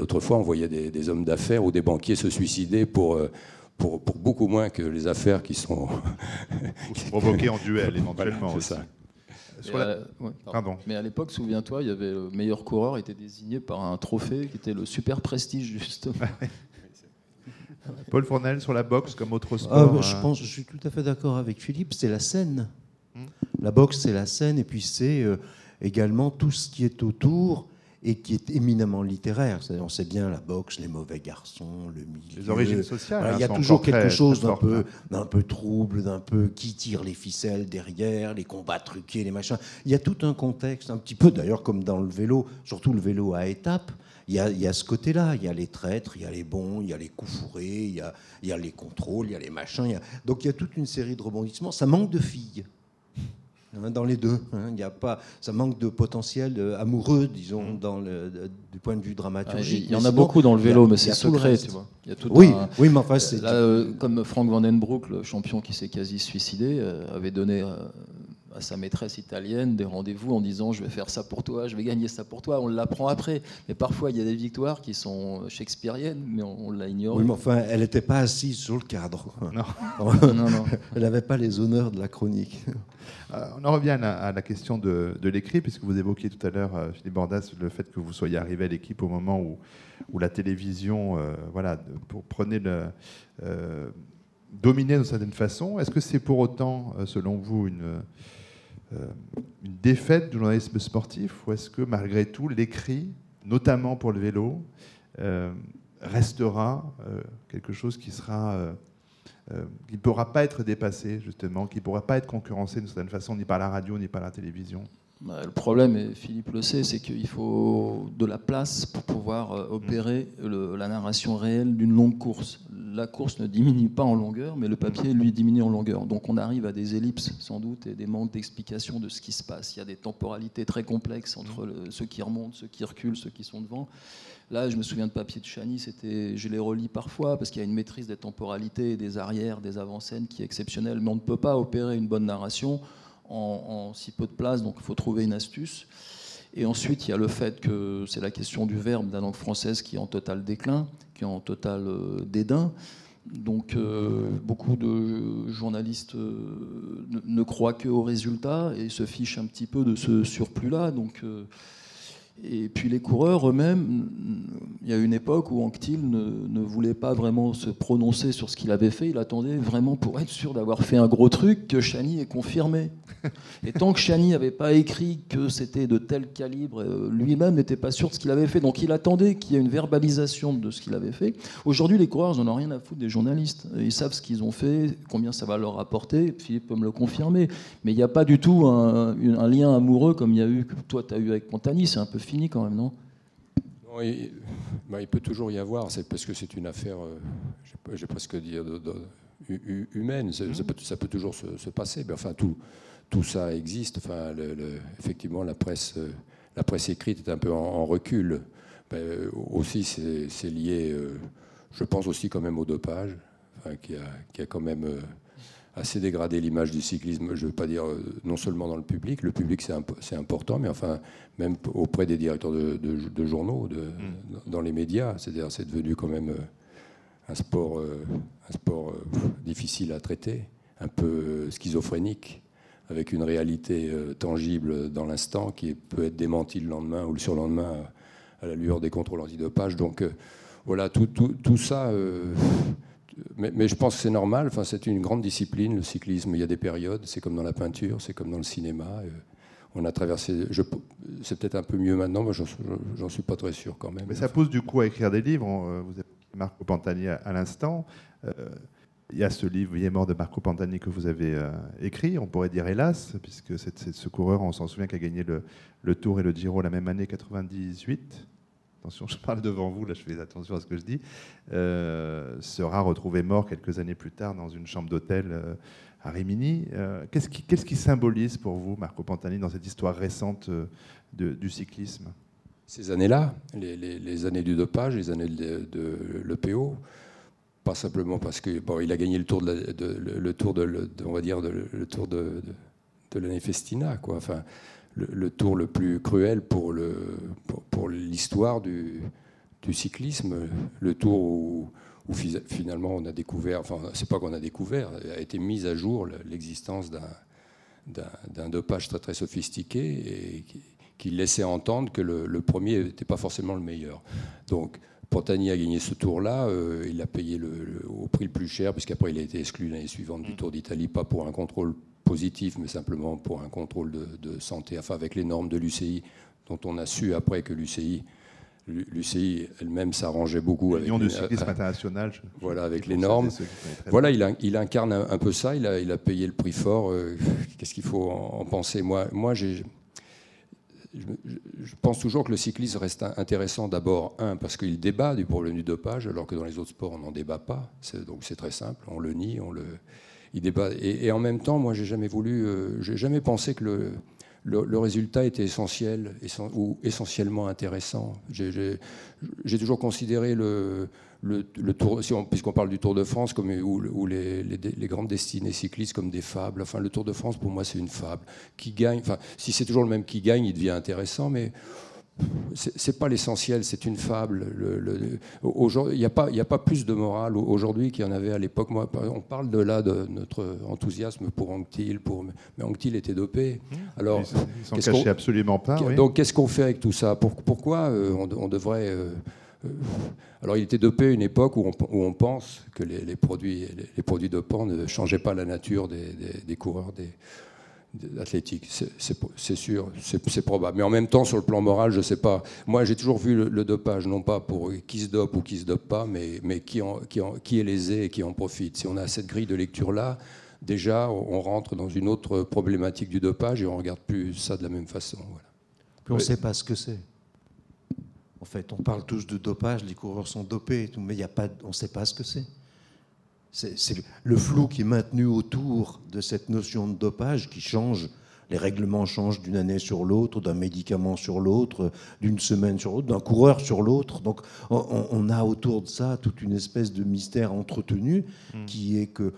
Autrefois, on voyait des, des hommes d'affaires ou des banquiers se suicider pour, euh, pour, pour, beaucoup moins que les affaires qui sont provoquées en duel éventuellement. Voilà, ça. Mais, la... euh, ouais, pardon. Mais à l'époque, souviens-toi, il y avait le meilleur coureur était désigné par un trophée qui était le super prestige justement. Paul Fournel sur la boxe comme autre sport. Ah, bah, je pense, je suis tout à fait d'accord avec Philippe. C'est la scène. Hmm. La boxe, c'est la scène, et puis c'est euh, également tout ce qui est autour et qui est éminemment littéraire. on sait bien la boxe, les mauvais garçons, le milieu. Les origines sociales. Voilà, il y a toujours quelque très, chose d'un peu, d'un peu trouble, d'un peu qui tire les ficelles derrière, les combats truqués, les machins. Il y a tout un contexte, un petit peu d'ailleurs comme dans le vélo, surtout le vélo à étapes. Il y, a, il y a ce côté-là. Il y a les traîtres, il y a les bons, il y a les coups fourrés, il y a, il y a les contrôles, il y a les machins. Il y a... Donc il y a toute une série de rebondissements. Ça manque de filles dans les deux. Hein. Il y a pas, ça manque de potentiel euh, amoureux, disons, dans le, du point de vue dramaturgique. Ah, il y en a beaucoup dans le vélo, mais c'est secret, tu vois. Il y a tout oui, un, oui, mais enfin, c'est là, euh, comme Frank Vandenbroek, le champion qui s'est quasi suicidé, euh, avait donné euh, à sa maîtresse italienne des rendez-vous en disant je vais faire ça pour toi, je vais gagner ça pour toi. On l'apprend après. Mais parfois, il y a des victoires qui sont shakespeariennes, mais on, on l'a ignoré. Oui, mais enfin, elle n'était pas assise sur le cadre. Non. non, non. Elle n'avait pas les honneurs de la chronique. Euh, on en revient à, à la question de, de l'écrit, puisque vous évoquiez tout à l'heure, euh, Philippe Bordas, le fait que vous soyez arrivé à l'équipe au moment où, où la télévision euh, voilà, pour, prenait le. Euh, dominait d'une certaine façon. Est-ce que c'est pour autant, selon vous, une, euh, une défaite du journalisme sportif ou est-ce que malgré tout l'écrit, notamment pour le vélo, euh, restera euh, quelque chose qui sera euh, qui ne pourra pas être dépassé, justement, qui ne pourra pas être concurrencé d'une certaine façon, ni par la radio, ni par la télévision? Le problème, et Philippe le sait, c'est qu'il faut de la place pour pouvoir euh, opérer la narration réelle d'une longue course. La course ne diminue pas en longueur, mais le papier, lui, diminue en longueur. Donc on arrive à des ellipses, sans doute, et des manques d'explication de ce qui se passe. Il y a des temporalités très complexes entre ceux qui remontent, ceux qui reculent, ceux qui sont devant. Là, je me souviens de papier de Chani, c'était, je les relis parfois parce qu'il y a une maîtrise des temporalités, des arrières, des avant-scènes qui est exceptionnelle. Mais on ne peut pas opérer une bonne narration en, si peu de place, donc il faut trouver une astuce. Et ensuite, il y a le fait que c'est la question du verbe de la langue française qui est en total déclin, qui est en total euh, dédain. Donc euh, beaucoup de journalistes euh, ne, croient qu'au résultat et se fichent un petit peu de ce surplus-là. Donc et puis les coureurs eux-mêmes, il y a une époque où Anctil ne, voulait pas vraiment se prononcer sur ce qu'il avait fait. Il attendait vraiment pour être sûr d'avoir fait un gros truc que Chani ait confirmé. Et tant que Chani n'avait pas écrit que c'était de tel calibre, euh, lui-même n'était pas sûr de ce qu'il avait fait. Donc il attendait qu'il y ait une verbalisation de ce qu'il avait fait. Aujourd'hui, les coureurs, ils n'en ont rien à foutre des journalistes. Ils savent ce qu'ils ont fait, combien ça va leur apporter. Philippe peut me le confirmer. Mais il n'y a pas du tout un, lien amoureux comme il y a eu, que toi tu as eu avec Montagny. C'est un peu fini quand même, non, bah, il, peut toujours y avoir, c'est parce que c'est une affaire, euh, j'ai presque dire, humaine. Mmh. Ça, peut, toujours se, passer. Mais enfin, tout, tout ça existe. Enfin, effectivement, la presse, euh, la presse écrite est un peu en, recul. Ben, aussi, c'est lié, euh, je pense aussi quand même au dopage, qui, a, qui, a, quand même assez dégradé l'image du cyclisme, je ne veux pas dire euh, non seulement dans le public, le public c'est important, mais enfin même auprès des directeurs de, journaux, de, mm. dans les médias, c'est-à-dire c'est devenu quand même euh, un sport, euh, un sport difficile à traiter, un peu schizophrénique, avec une réalité tangible dans l'instant qui peut être démentie le lendemain ou le surlendemain à la lueur des contrôles antidopage. Donc voilà, tout, tout, tout ça mais, je pense que c'est normal. Enfin, c'est une grande discipline, le cyclisme. Il y a des périodes. C'est comme dans la peinture, c'est comme dans le cinéma. Euh, on a traversé. C'est peut-être un peu mieux maintenant, mais j'en suis pas très sûr quand même. Mais ça pousse du coup à écrire des livres. Euh, vous avez Marco Pantani à, l'instant. Euh, il y a ce livre est mort de Marco Pantani que vous avez écrit. On pourrait dire hélas, puisque c'est ce coureur, on s'en souvient, qui a gagné le, le, Tour et le Giro la même année 98 attention, je parle devant vous, là je fais attention à ce que je dis, euh, sera retrouvé mort quelques années plus tard dans une chambre d'hôtel euh, à Rimini. Euh, qu'est-ce, qui, symbolise pour vous, Marco Pantani, dans cette histoire récente du cyclisme? Ces années-là, les, années du dopage, les années de, l'EPO, pas simplement parce que bon, il a gagné le tour de, de, on va dire le tour de, de, l'année Festina, quoi. Le, tour le plus cruel pour, le, pour, l'histoire du, du, cyclisme, le tour où, finalement on a découvert, enfin c'est pas qu'on a découvert, a été mise à jour l'existence d'un, d'un, dopage très très sophistiqué et qui, laissait entendre que le, premier n'était pas forcément le meilleur. Donc Pontagny a gagné ce tour-là, euh, il a payé le, au prix le plus cher, puisqu'après il a été exclu l'année suivante du Tour d'Italie, pas pour un contrôle positif, mais simplement pour un contrôle de, santé, enfin avec les normes de l'UCI, dont on a su après que l'UCI l'UCI elle-même s'arrangeait beaucoup avec de cyclisme international. voilà, avec les normes. Voilà, il, il, incarne un, peu ça. Il a, il a, payé le prix fort. Euh, qu'est-ce qu'il faut en, penser? Moi, moi j'ai, je, pense toujours que le cyclisme reste intéressant d'abord, un, parce qu'il débat du problème du dopage, alors que dans les autres sports, on n'en débat pas. donc c'est très simple, on le nie, on le, Et, en même temps, moi, j'ai jamais voulu, euh, j'ai jamais pensé que le, le, résultat était essentiel ou essentiellement intéressant. J'ai toujours considéré le, le, tour, puisqu'on parle du Tour de France, comme, ou, les, les, grandes destinées cyclistes comme des fables. Enfin, le Tour de France, pour moi, c'est une fable. Qui gagne, enfin, si c'est toujours le même qui gagne, il devient intéressant, mais c'est pas l'essentiel, c'est une fable. Il n'y a, pas, a pas plus de morale aujourd'hui qu'il y en avait à l'époque. On parle de là de notre enthousiasme pour Anctil, pour, mais Anctil était dopé. Mmh. Alors, ils s'en absolument pas. Donc, qu'est-ce qu'on fait avec tout ça? Pourquoi euh, on, devrait euh, euh, alors, il était dopé à une époque où on, pense que les, produits, les, produits dopants ne changeaient pas la nature des, des coureurs, des, athlétique. C'est sûr, c'est probable. Mais en même temps, sur le plan moral, je ne sais pas. Moi, j'ai toujours vu le, dopage, non pas pour qui se dope ou qui se dope pas, mais, mais qui, en, qui, qui, est lésé et qui en profite. Si on a cette grille de lecture-là, déjà, on rentre dans une autre problématique du dopage et on ne regarde plus ça de la même façon. Voilà. Puis on ne sait pas ce que c'est. En fait, on parle tous de dopage, les coureurs sont dopés, tout, mais y a pas, on ne sait pas ce que c'est. C'est le flou qui est maintenu autour de cette notion de dopage qui change. Les règlements changent d'une année sur l'autre, d'un médicament sur l'autre, d'une semaine sur l'autre, d'un coureur sur l'autre. Donc on, a autour de ça toute une espèce de mystère entretenu hmm. qui est que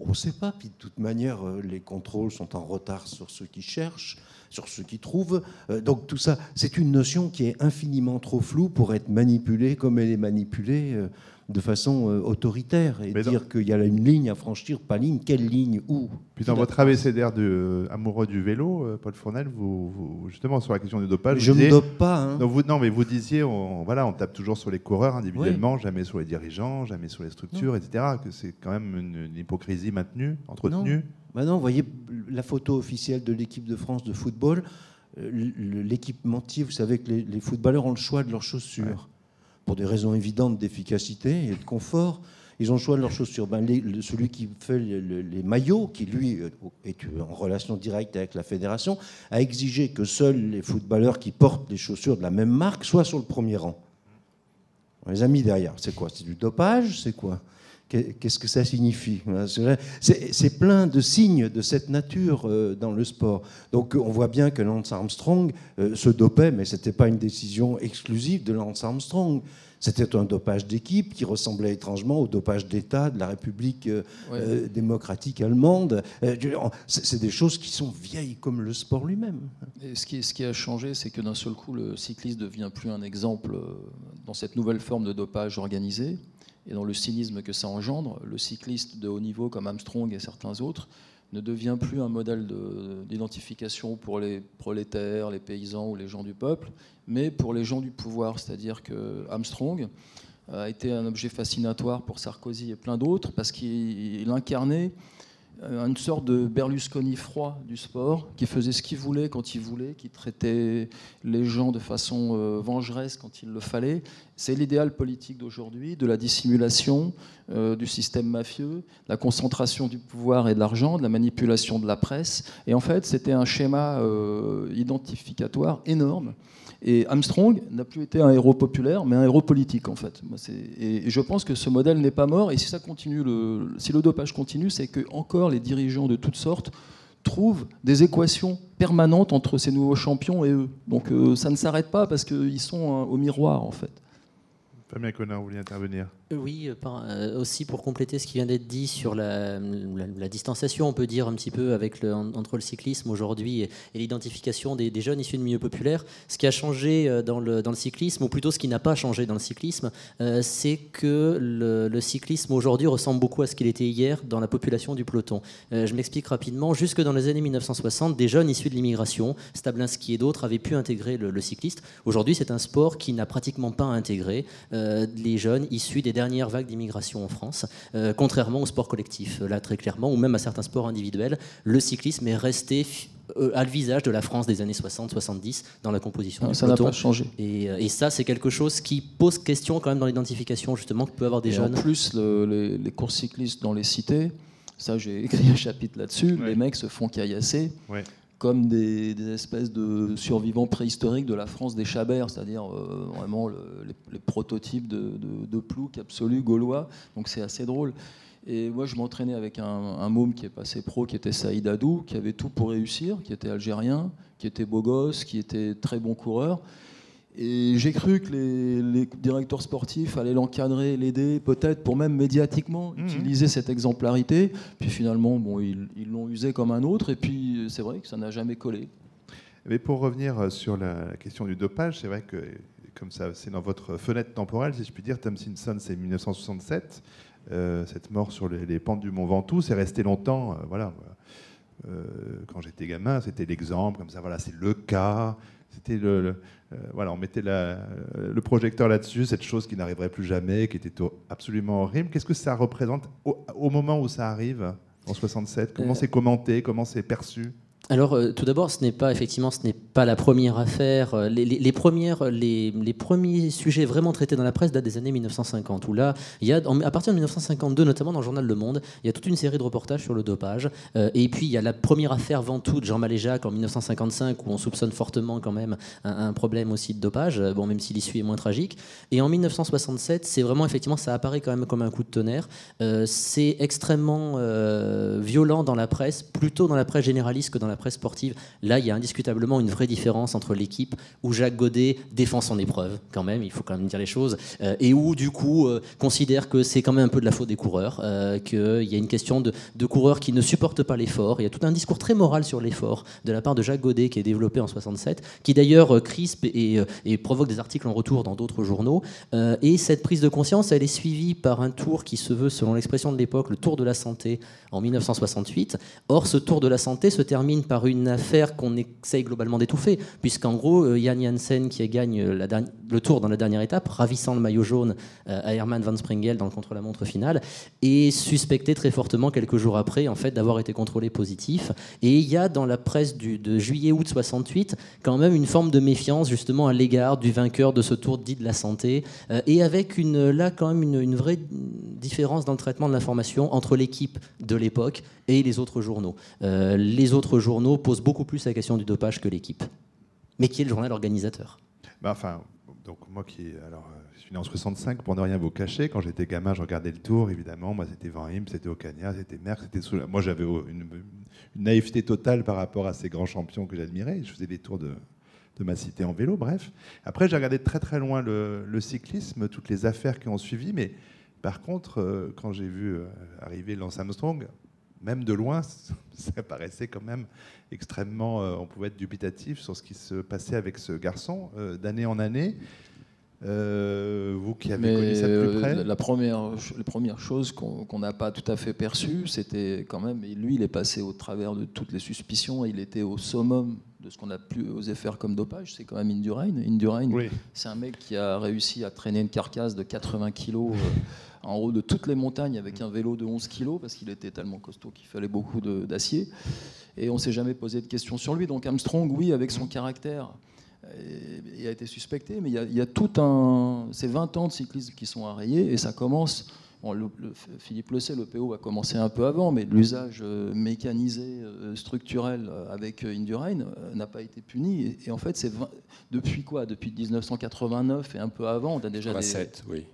on ne sait pas. Puis de toute manière, euh, les contrôles sont en retard sur ceux qui cherchent, sur ceux qui trouvent. Euh, donc tout ça, c'est une notion qui est infiniment trop floue pour être manipulée comme elle est manipulée euh, de façon euh, autoritaire et dire qu'il y a une ligne à franchir, pas ligne, quelle ligne, où? Puis dans votre abécédaire de euh, amoureux du vélo, euh, Paul Fournel, vous, justement sur la question du dopage, je ne dope pas. Hein. Non, vous, non, mais vous disiez, on, voilà, on tape toujours sur les coureurs individuellement, jamais sur les dirigeants, jamais sur les structures, etc. Que c'est quand même une, hypocrisie maintenue, entretenue. Non. Bah non, vous voyez la photo officielle de l'équipe de France de football. L'équipementier, vous savez que les, footballeurs ont le choix de leurs chaussures pour des raisons évidentes d'efficacité et de confort, ils ont de leurs chaussures. Ben, celui qui fait les, maillots, qui lui euh, est en relation directe avec la fédération, a exigé que seuls les footballeurs qui portent les chaussures de la même marque soient sur le premier rang. On les a derrière. C'est quoi? C'est du dopage? C'est quoi? Qu'est-ce que ça signifie? C'est plein de signes de cette nature euh, dans le sport. Donc on voit bien que Lance Armstrong euh, se dopait, mais ce n'était pas une décision exclusive de Lance Armstrong. C'était un dopage d'équipe qui ressemblait étrangement au dopage d'État de la République euh, démocratique allemande. c'est des choses qui sont vieilles comme le sport lui-même. ce qui, ce qui a changé, c'est que d'un seul coup, le cycliste devient plus un exemple dans cette nouvelle forme de dopage organisé et dans le cynisme que ça engendre, le cycliste de haut niveau comme Armstrong et certains autres ne devient plus un modèle d'identification pour les prolétaires, les paysans ou les gens du peuple, mais pour les gens du pouvoir. C'est-à-dire que Armstrong a été un objet fascinatoire pour Sarkozy et plein d'autres parce qu'il incarnait une sorte de Berlusconi froid du sport, qui faisait ce qu'il voulait quand il voulait, qui traitait les gens de façon euh, vengeresse quand il le fallait. C'est l'idéal politique d'aujourd'hui, de la dissimulation, euh, du système mafieux, la concentration du pouvoir et de l'argent, de la manipulation de la presse. Et en fait, c'était un schéma identificatoire énorme et Armstrong n'a plus été un héros populaire, mais un héros politique, en fait. Et je pense que ce modèle n'est pas mort. Et si ça continue, le, si le dopage continue, c'est que encore les dirigeants de toutes sortes trouvent des équations permanentes entre ces nouveaux champions et eux. Donc euh, ça ne s'arrête pas parce qu'ils sont au miroir, en fait. Fabien Connard, vous voulez intervenir euh, Oui, euh, euh, aussi pour compléter ce qui vient d'être dit sur la, distanciation, on peut dire un petit peu entre le cyclisme aujourd'hui et, l'identification des, jeunes issus de milieux populaires. Ce qui a changé dans le, cyclisme, ou plutôt ce qui n'a pas changé dans le cyclisme, c'est que le, cyclisme aujourd'hui ressemble beaucoup à ce qu'il était hier dans la population du peloton. je m'explique rapidement. Jusque dans les années 1960, des jeunes issus de l'immigration, Stablinski et d'autres, avaient pu intégrer le, le cycliste. Aujourd'hui, c'est un sport qui n'a pratiquement pas intégré euh, les jeunes issus des dernières vagues d'immigration en France, euh, contrairement au sport collectif. Là, très clairement, ou même à certains sports individuels, le cyclisme est resté euh, à le visage de la France des années 60-70 dans la composition du ça n'a pas changé. Et, ça, c'est quelque chose qui pose question quand même dans l'identification, justement, que peut avoir des jeunes. En plus, les, les, courses cyclistes dans les cités, ça, j'ai écrit un chapitre là-dessus. Les mecs se font caillasser. Ouais comme des, espèces de survivants préhistoriques de la France des Chabert, c'est-à-dire euh, vraiment les, prototypes de, de, plouc absolu gaulois. Donc c'est assez drôle. Et moi, je m'entraînais avec un, un, môme qui est passé pro, qui était Saïd Adou, qui avait tout pour réussir, qui était algérien, qui était beau gosse, qui était très bon coureur. Et j'ai cru que les, directeurs sportifs allaient l'encadrer, l'aider, peut-être pour même médiatiquement mmh. utiliser cette exemplarité. Puis finalement, bon, ils l'ont usé comme un autre. Et puis c'est vrai que ça n'a jamais collé. Mais pour revenir sur la question du dopage, c'est vrai que comme ça, c'est dans votre fenêtre temporelle, si je puis dire, Tom Simpson, c'est 1967. Euh, cette mort sur les, pentes du Mont Ventoux, c'est resté longtemps. Euh, voilà. Euh, quand j'étais gamin, c'était l'exemple, comme ça, voilà, c'est le cas. C'était le, euh, voilà, on mettait le projecteur là-dessus, cette chose qui n'arriverait plus jamais, qui était absolument horrible. Qu'est-ce que ça représente au, moment où ça arrive en 67 Comment c'est commenté? Comment c'est perçu? Alors, euh, tout d'abord, ce n'est pas effectivement, ce n'est pas la première affaire. Euh, les, premières, les, premiers sujets vraiment traités dans la presse datent des années 1950. Où là, il y a, à partir de 1952, notamment dans le journal Le Monde, il y a toute une série de reportages sur le dopage. Euh, et puis, il y a la première affaire Ventoux de Jean Maléjac en 1955, où on soupçonne fortement quand même un, problème aussi de dopage. Bon, même si l'issue est moins tragique. Et en 1967, c'est vraiment effectivement, ça apparaît quand même comme un coup de tonnerre. c'est extrêmement violent dans la presse, plutôt dans la presse généraliste que dans la presse sportive, là, il y a indiscutablement une vraie différence entre l'équipe où Jacques Godet défend son épreuve, quand même, il faut quand même dire les choses, euh, et où, du coup, euh, considère que c'est quand même un peu de la faute des coureurs, euh, qu'il y a une question de, coureurs qui ne supportent pas l'effort. Il y a tout un discours très moral sur l'effort de la part de Jacques Godet qui est développé en 67, qui d'ailleurs crispe et, et, provoque des articles en retour dans d'autres journaux. et cette prise de conscience, elle est suivie par un tour qui se veut, selon l'expression de l'époque, le tour de la santé en 1968. Or, ce tour de la santé se termine par une affaire qu'on essaye globalement d'étouffer, puisqu'en gros, euh, Jan Janssen, qui gagne le tour dans la dernière étape, ravissant le maillot jaune euh, à Hermann Van Springel dans le contre-la-montre final, est suspecté très fortement quelques jours après en fait, d'avoir été contrôlé positif. Et il y a dans la presse de juillet-août 68 quand même une forme de méfiance justement à l'égard du vainqueur de ce tour dit de la santé, euh, et avec là quand même une, vraie différence dans le traitement de l'information entre l'équipe de l'époque et les autres journaux. Euh, les autres journaux posent beaucoup plus la question du dopage que l'équipe, mais qui est le journal organisateur? Bah, enfin, donc moi qui, alors, euh, je suis né en 65, pour ne rien vous cacher, quand j'étais gamin, je regardais le Tour, évidemment. Moi, c'était Van Him, c'était Ocania, c'était Merckx, c'était. Moi, j'avais une, naïveté totale par rapport à ces grands champions que j'admirais. Je faisais des tours de, de ma cité en vélo, bref. Après, j'ai regardé très très loin le, le, cyclisme, toutes les affaires qui ont suivi, mais par contre, euh, quand j'ai vu arriver Lance Armstrong, même de loin, ça paraissait quand même extrêmement. Euh, on pouvait être dubitatif sur ce qui se passait avec ce garçon euh, d'année en année. Euh, vous qui avez connu ça de plus près La première, la première chose qu'on n'a pas tout à fait perçue, c'était quand même. Et lui, il est passé au travers de toutes les suspicions. il était au summum de ce qu'on a pu oser faire comme dopage. C'est quand même Indurain. Indurain, c'est un mec qui a réussi à traîner une carcasse de 80 kilos en haut de toutes les montagnes avec un vélo de 11 kg parce qu'il était tellement costaud qu'il fallait beaucoup d'acier. Et on ne s'est jamais posé de questions sur lui. Donc Armstrong, oui, avec son caractère, il a été suspecté, mais il y a, tout un. C'est 20 ans de cyclisme qui sont arrayés et ça commence. Philippe le sait, le PO a commencé un peu avant, mais l'usage euh, mécanisé, euh, structurel euh, avec Indurain n'a pas été puni. Et, en fait, c'est depuis quoi? Depuis 1989 et un peu avant, on a déjà 87, oui.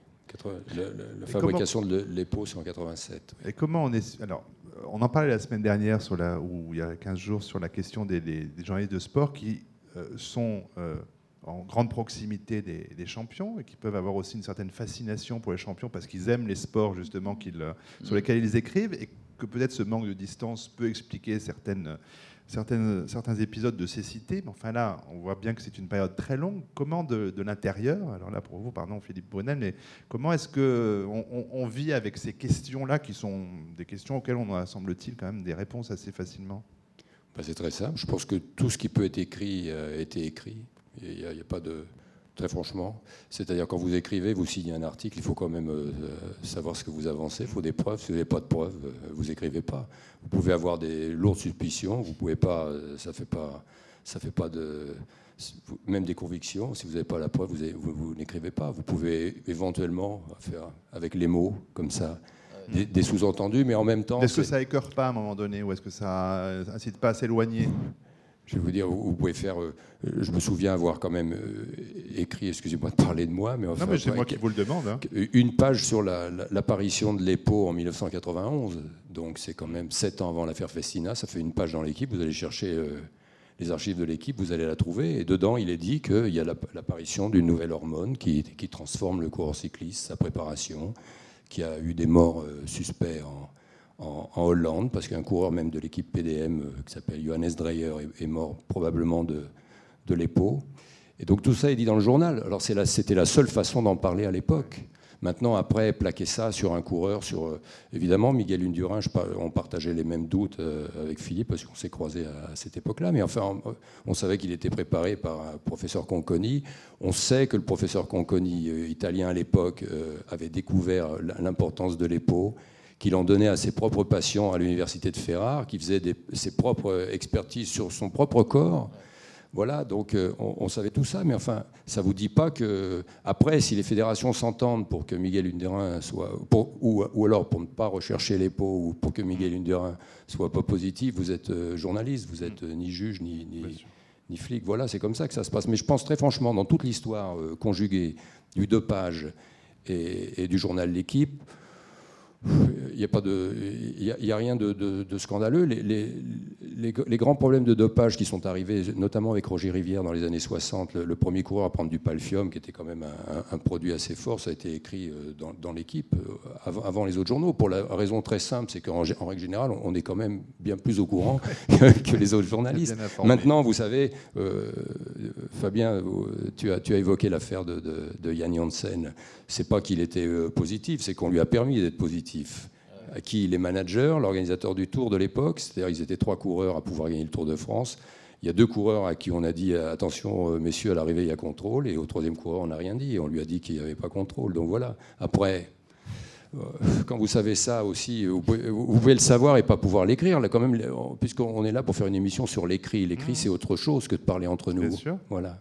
La, fabrication de l'EPO, c'est en 87. Et comment on est. Alors, on en parlait la semaine dernière, sur la, ou il y a 15 jours, sur la question des, des, journalistes de sport qui euh, sont euh, en grande proximité des, champions et qui peuvent avoir aussi une certaine fascination pour les champions parce qu'ils aiment les sports, justement, euh, sur lesquels ils écrivent et que peut-être ce manque de distance peut expliquer certaines certains épisodes de cécité. Mais enfin là, on voit bien que c'est une période très longue. Comment de, l'intérieur, alors là pour vous, pardon Philippe Brunel, mais comment est-ce qu'on on, vit avec ces questions-là qui sont des questions auxquelles on a, semble-t-il, quand même des réponses assez facilement? Bah, C'est très simple. Je pense que tout ce qui peut être écrit euh, a été écrit. Il n'y a, pas de Très franchement, c'est-à-dire quand vous écrivez, vous signez un article, il faut quand même euh, savoir ce que vous avancez, il faut des preuves. Si vous n'avez pas de preuves, euh, vous écrivez pas. Vous pouvez avoir des lourdes suspicions, vous pouvez pas, euh, ça fait pas, ça fait pas de, même des convictions. Si vous n'avez pas la preuve, vous, vous, n'écrivez pas. Vous pouvez éventuellement faire avec les mots comme ça. Des, sous-entendus, mais en même temps. Est-ce que ça écœure pas à un moment donné, ou est-ce que ça incite pas à s'éloigner? Je vais vous dire, vous pouvez faire. Euh, je me souviens avoir quand même euh, écrit, excusez-moi de parler de moi, mais enfin. Non, mais c'est moi qui vous le demande. Hein. Une page sur l'apparition de l'EPO en 1991. Donc c'est quand même sept ans avant l'affaire Festina. Ça fait une page dans l'équipe. Vous allez chercher euh, les archives de l'équipe, vous allez la trouver. Et dedans, il est dit qu'il y a l'apparition d'une nouvelle hormone qui, qui, transforme le coureur cycliste, sa préparation, qui a eu des morts suspects en en, Hollande, parce qu'un coureur même de l'équipe PDM euh, qui s'appelle Johannes Dreyer est, mort probablement de, de l'EPO. Et donc tout ça est dit dans le journal. Alors c'était la, seule façon d'en parler à l'époque. Maintenant, après, plaquer ça sur un coureur, sur euh, évidemment Miguel Undurin, on partageait les mêmes doutes euh, avec Philippe parce qu'on s'est croisés à, cette époque-là. Mais enfin, on, savait qu'il était préparé par un professeur Conconi. On sait que le professeur Conconi, italien à l'époque, avait découvert l'importance de l'EPO qu'il en donnait à ses propres patients à l'université de Ferrare, qui faisait ses propres expertises sur son propre corps. Voilà, donc euh, on, savait tout ça, mais enfin, ça ne vous dit pas que, après, si les fédérations s'entendent pour que Miguel Lunderin soit. ou, alors pour ne pas rechercher les pots, ou pour que Miguel Lunderin soit pas positif, vous êtes euh, journaliste, vous êtes euh, ni juge, ni, ni, flic. Voilà, c'est comme ça que ça se passe. Mais je pense très franchement, dans toute l'histoire conjuguée du dopage et, et du journal L'équipe, il n'y a, pas de, il y a, rien de, scandaleux. Les, les, grands problèmes de dopage qui sont arrivés, notamment avec Roger Rivière dans les années 60, le, premier coureur à prendre du palfium, qui était quand même un, produit assez fort, ça a été écrit euh, dans, l'équipe euh, avant, les autres journaux, pour la raison très simple, c'est qu'en en règle générale, on est quand même bien plus au courant que les autres journalistes. Maintenant, vous savez, euh, Fabien, tu as, tu as évoqué l'affaire de, de, Yann Janssen. C'est pas qu'il était positif, c'est qu'on lui a permis d'être positif à qui les managers, l'organisateur du Tour de l'époque, c'est-à-dire ils étaient trois coureurs à pouvoir gagner le Tour de France. Il y a deux coureurs à qui on a dit attention messieurs à l'arrivée il y a contrôle et au troisième coureur on n'a rien dit on lui a dit qu'il n'y avait pas contrôle. Donc voilà. Après, euh, quand vous savez ça aussi, vous pouvez, le savoir et pas pouvoir l'écrire. Là, quand même, puisqu'on est là pour faire une émission sur l'écrit. L'écrit, mmh. c'est autre chose que de parler entre nous. Bien sûr. Voilà.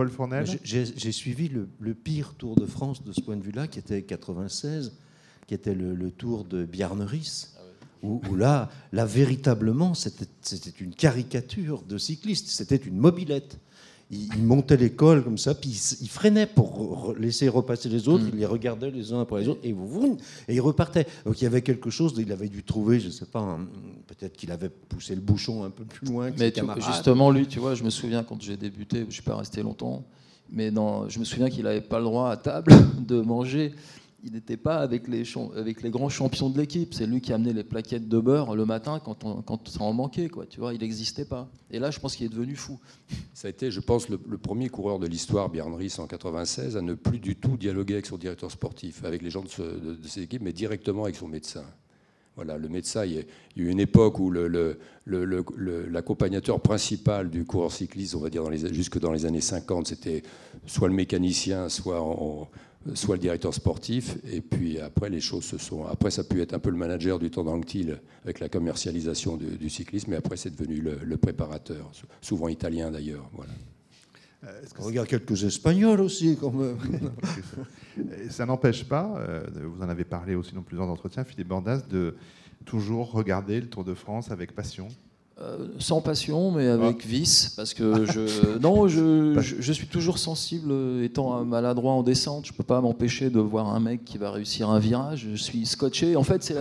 Paul Fournel J'ai suivi le, pire Tour de France de ce point de vue-là, qui était 96, qui était le, Tour de Bjarneris. Ah où, là, là, véritablement, c'était une caricature de cycliste, c'était une mobilette il, montait l'école comme ça, puis il, freinait pour laisser repasser les autres, mm. il les regardait les uns après les autres, et, vous, et il repartait. Donc il y avait quelque chose, il avait dû trouver, je ne sais pas, peut-être qu'il avait poussé le bouchon un peu plus loin que mais Justement, lui, tu vois, je me souviens quand j'ai débuté, je ne suis pas resté longtemps, mais dans, je me souviens qu'il n'avait pas le droit à table de manger il n'était pas avec les, grands champions de l'équipe. C'est lui qui amenait les plaquettes de beurre le matin quand, on, ça en manquait. Tu vois, il n'existait pas. Et là, je pense qu'il est devenu fou. Ça a été, je pense, le, premier coureur de l'histoire, Björn Ries, en 96, à ne plus du tout dialoguer avec son directeur sportif, avec les gens de, ses équipes, mais directement avec son médecin. Voilà, le médecin, il y a eu une époque où l'accompagnateur principal du coureur cycliste, on va dire jusque dans les années 50, c'était soit le mécanicien, soit soit le directeur sportif, et puis après les choses se sont. Après, ça a pu être un peu le manager du temps d'Anctil avec la commercialisation du, cyclisme, mais après c'est devenu le, préparateur, souvent italien d'ailleurs. Voilà. Euh, On regarde quelques Espagnols aussi, quand même. ça n'empêche pas, euh, vous en avez parlé aussi dans plusieurs entretiens, Philippe Bandas, de toujours regarder le Tour de France avec passion. Euh, sans passion, mais avec ah. vice, parce que je, non, je, je, suis toujours sensible, étant maladroit en descente, je peux pas m'empêcher de voir un mec qui va réussir un virage. Je suis scotché. En fait, c'est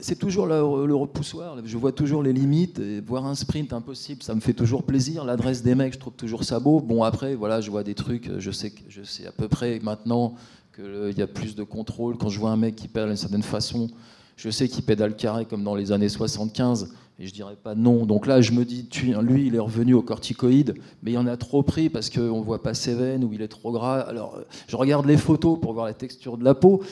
c'est toujours le, repoussoir. Je vois toujours les limites. Et voir un sprint impossible, ça me fait toujours plaisir. L'adresse des mecs, je trouve toujours ça beau. Bon, après, voilà, je vois des trucs. Je sais, je sais à peu près maintenant qu'il y a plus de contrôle. Quand je vois un mec qui perd d'une certaine façon, je sais qu'il pédale carré comme dans les années 75. Et je dirais pas non. Donc là, je me dis, lui, il est revenu au corticoïde, mais il y en a trop pris parce qu'on voit pas ses veines ou il est trop gras. Alors, je regarde les photos pour voir la texture de la peau.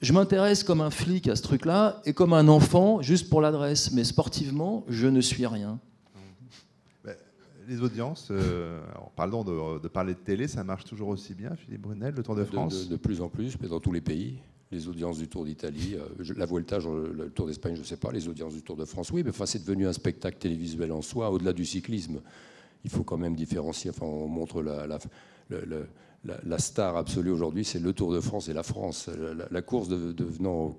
Je m'intéresse comme un flic à ce truc-là et comme un enfant juste pour l'adresse. Mais sportivement, je ne suis rien. Les audiences, euh, parlons de, parler de télé, ça marche toujours aussi bien, Philippe Brunel, le Tour de France de, de plus en plus, mais dans tous les pays les audiences du Tour d'Italie, euh, la Vuelta, le Tour d'Espagne, je ne sais pas, les audiences du Tour de France, oui, mais enfin, c'est devenu un spectacle télévisuel en soi, au-delà du cyclisme. Il faut quand même différencier, enfin, on montre la, star absolue aujourd'hui, c'est le Tour de France et la France. La, course devenant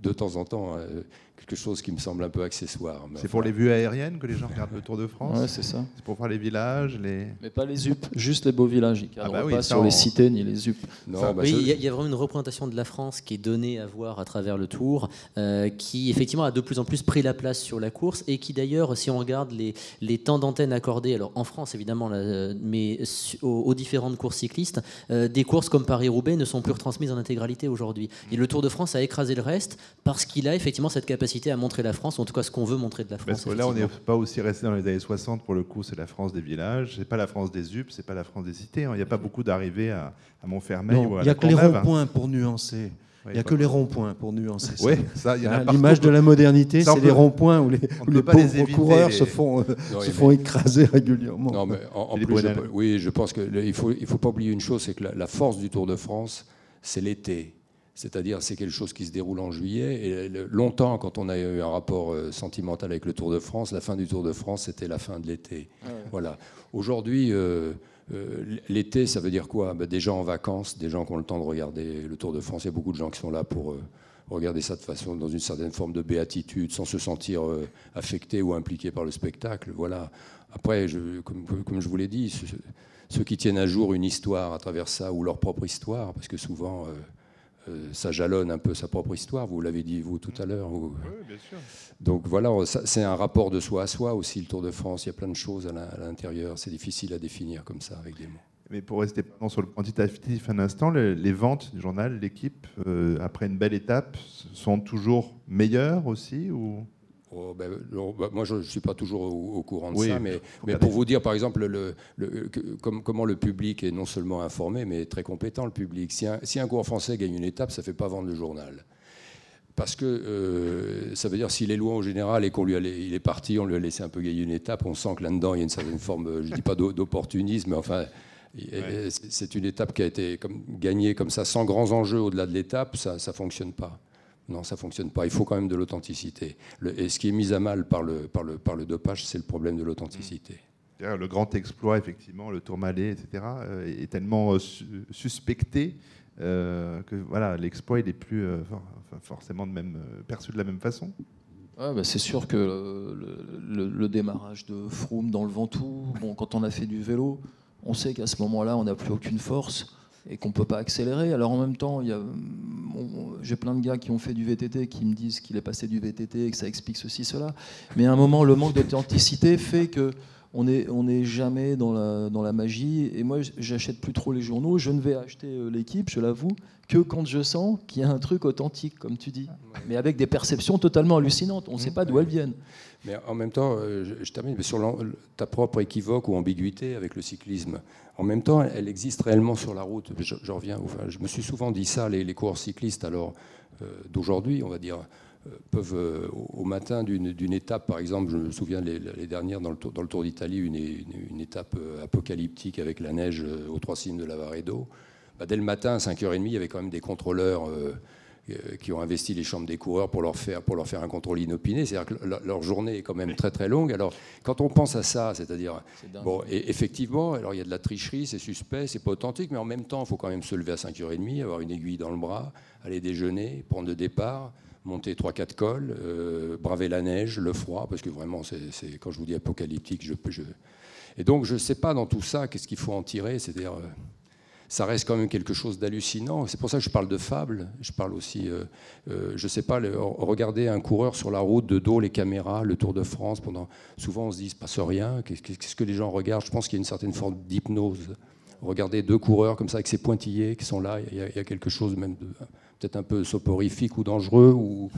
de temps en temps euh, quelque chose qui me semble un peu accessoire. C'est pour les vues aériennes que les gens regardent le Tour de France Ouais, c'est ça. C'est pour voir les villages les... Mais pas les UP, juste les beaux villages. Ils ne ah bah pas sur les cités ni les UP. Non, bah oui, il y, a vraiment une représentation de la France qui est donnée à voir à travers le Tour, euh, qui effectivement a de plus en plus pris la place sur la course et qui d'ailleurs, si on regarde les, les temps d'antenne accordés, alors en France évidemment, mais aux, différentes courses cyclistes, euh, des courses comme Paris-Roubaix ne sont plus retransmises en intégralité aujourd'hui. Et le Tour de France a écrasé le reste parce qu'il a effectivement cette capacité à montrer la France, en tout cas ce qu'on veut montrer de la France. Parce que là, on n'est pas aussi resté dans les années 60, pour le coup, c'est la France des villages, c'est pas la France des UP, c'est pas la France des cités. Hein. Il n'y a pas beaucoup d'arrivées à, Montfermeil ou à Il n'y a que les ronds-points pour nuancer. Il n'y a que les ronds-points pour nuancer ça. Oui, ça, il y a L'image de la modernité, c'est les ronds-points où les, pauvres coureurs se font, euh, se font écraser régulièrement. Non, mais en, plus, je, oui, je pense qu'il ne faut, il faut pas oublier une chose, c'est que la force du Tour de France, c'est l'été C'est-à-dire, c'est quelque chose qui se déroule en juillet. Et longtemps, quand on a eu un rapport euh, sentimental avec le Tour de France, la fin du Tour de France, c'était la fin de l'été. Ah voilà. Aujourd'hui, euh, euh, l'été, ça veut dire quoi? Ben, Des gens en vacances, des gens qui ont le temps de regarder le Tour de France. Il y a beaucoup de gens qui sont là pour regarder ça de façon, dans une certaine forme de béatitude, sans se sentir affectés ou impliqués par le spectacle. Voilà. Après, je, comme, comme, je vous l'ai dit, ceux, qui tiennent à jour une histoire à travers ça, ou leur propre histoire, parce que souvent ça jalonne un peu sa propre histoire, vous l'avez dit vous tout à l'heure. Oui, bien sûr. Donc voilà, c'est un rapport de soi à soi aussi, le Tour de France. Il y a plein de choses à l'intérieur. C'est difficile à définir comme ça avec des mots. Mais pour rester sur le quantitatif un instant, les, ventes du journal, l'équipe, euh, après une belle étape, sont toujours meilleures aussi ou? Oh, ben, bah, moi, je ne suis pas toujours au, courant de ça, mais, mais pour vous dire, par exemple, le, comment le public est non seulement informé, mais très compétent, le public. Si un, si un français gagne une étape, ça ne fait pas vendre le journal. Parce que euh, ça veut dire s'il est loin au général et qu'on lui il est parti, on lui a laissé un peu gagner une étape, on sent que là-dedans il y a une certaine forme, je ne dis pas d'opportunisme, mais enfin c'est une étape qui a été comme, gagnée comme ça, sans grands enjeux au-delà de l'étape, ça ne fonctionne pas. Non, ça ne fonctionne pas. Il faut quand même de l'authenticité. Et ce qui est mis à mal par le, par le, par le dopage, c'est le problème de l'authenticité. Le grand exploit, effectivement, le Tourmalet, etc., euh, est tellement euh, suspecté euh, que voilà, l'exploit, il n'est plus forcément de même, perçu de la même façon. bah c'est sûr que le, le, démarrage de Froome dans le Ventoux, bon, quand on a fait du vélo, on sait qu'à ce moment-là, on n'a plus aucune force et qu'on ne peut pas accélérer. Alors en même temps, j'ai plein de gars qui ont fait du VTT qui me disent qu'il est passé du VTT et que ça explique ceci, cela. Mais à un moment, le manque d'authenticité fait que on n'est on est jamais dans la, dans la magie. Et moi, j'achète plus trop les journaux. Je ne vais acheter euh, l'équipe, je l'avoue, que quand je sens qu'il y a un truc authentique, comme tu dis. Mais avec des perceptions totalement hallucinantes. On ne sait pas d'où elles viennent. Mais en même temps, euh, je, termine sur ta propre équivoque ou ambiguïté avec le cyclisme. En même temps, elle existe réellement sur la route. Je, reviens, je me suis souvent dit ça, les, coureurs cyclistes alors euh, d'aujourd'hui, on va dire, euh, peuvent au matin d'une étape, par exemple, je me souviens les, dernières dans le, Tour, d'Italie, une, étape apocalyptique avec la neige aux trois signes de Lavaredo. Bah, dès le matin, à 5h30, il y avait quand même des contrôleurs qui ont investi les chambres des coureurs pour leur faire, pour leur faire un contrôle inopiné. C'est-à-dire que leur journée est quand même très très longue. Alors, quand on pense à ça, c'est-à-dire. Bon, et effectivement, alors il y a de la tricherie, c'est suspect, c'est pas authentique, mais en même temps, il faut quand même se lever à 5h30, avoir une aiguille dans le bras, aller déjeuner, prendre le départ monter 3-4 cols, euh, braver la neige, le froid, parce que vraiment, c'est, quand je vous dis apocalyptique, je, je... Et donc, je ne sais pas dans tout ça, qu'est-ce qu'il faut en tirer, c'est-à-dire, euh, ça reste quand même quelque chose d'hallucinant. C'est pour ça que je parle de fable. Je parle aussi, euh, euh, je sais pas, regarder un coureur sur la route, de dos, les caméras, le Tour de France. Pendant, souvent, on se dit, il se passe rien. Qu'est-ce que les gens regardent? Je pense qu'il y a une certaine forme d'hypnose. Regarder deux coureurs comme ça, avec ces pointillés qui sont là, il y, a, quelque chose même de peut-être un peu soporifique ou dangereux, ou,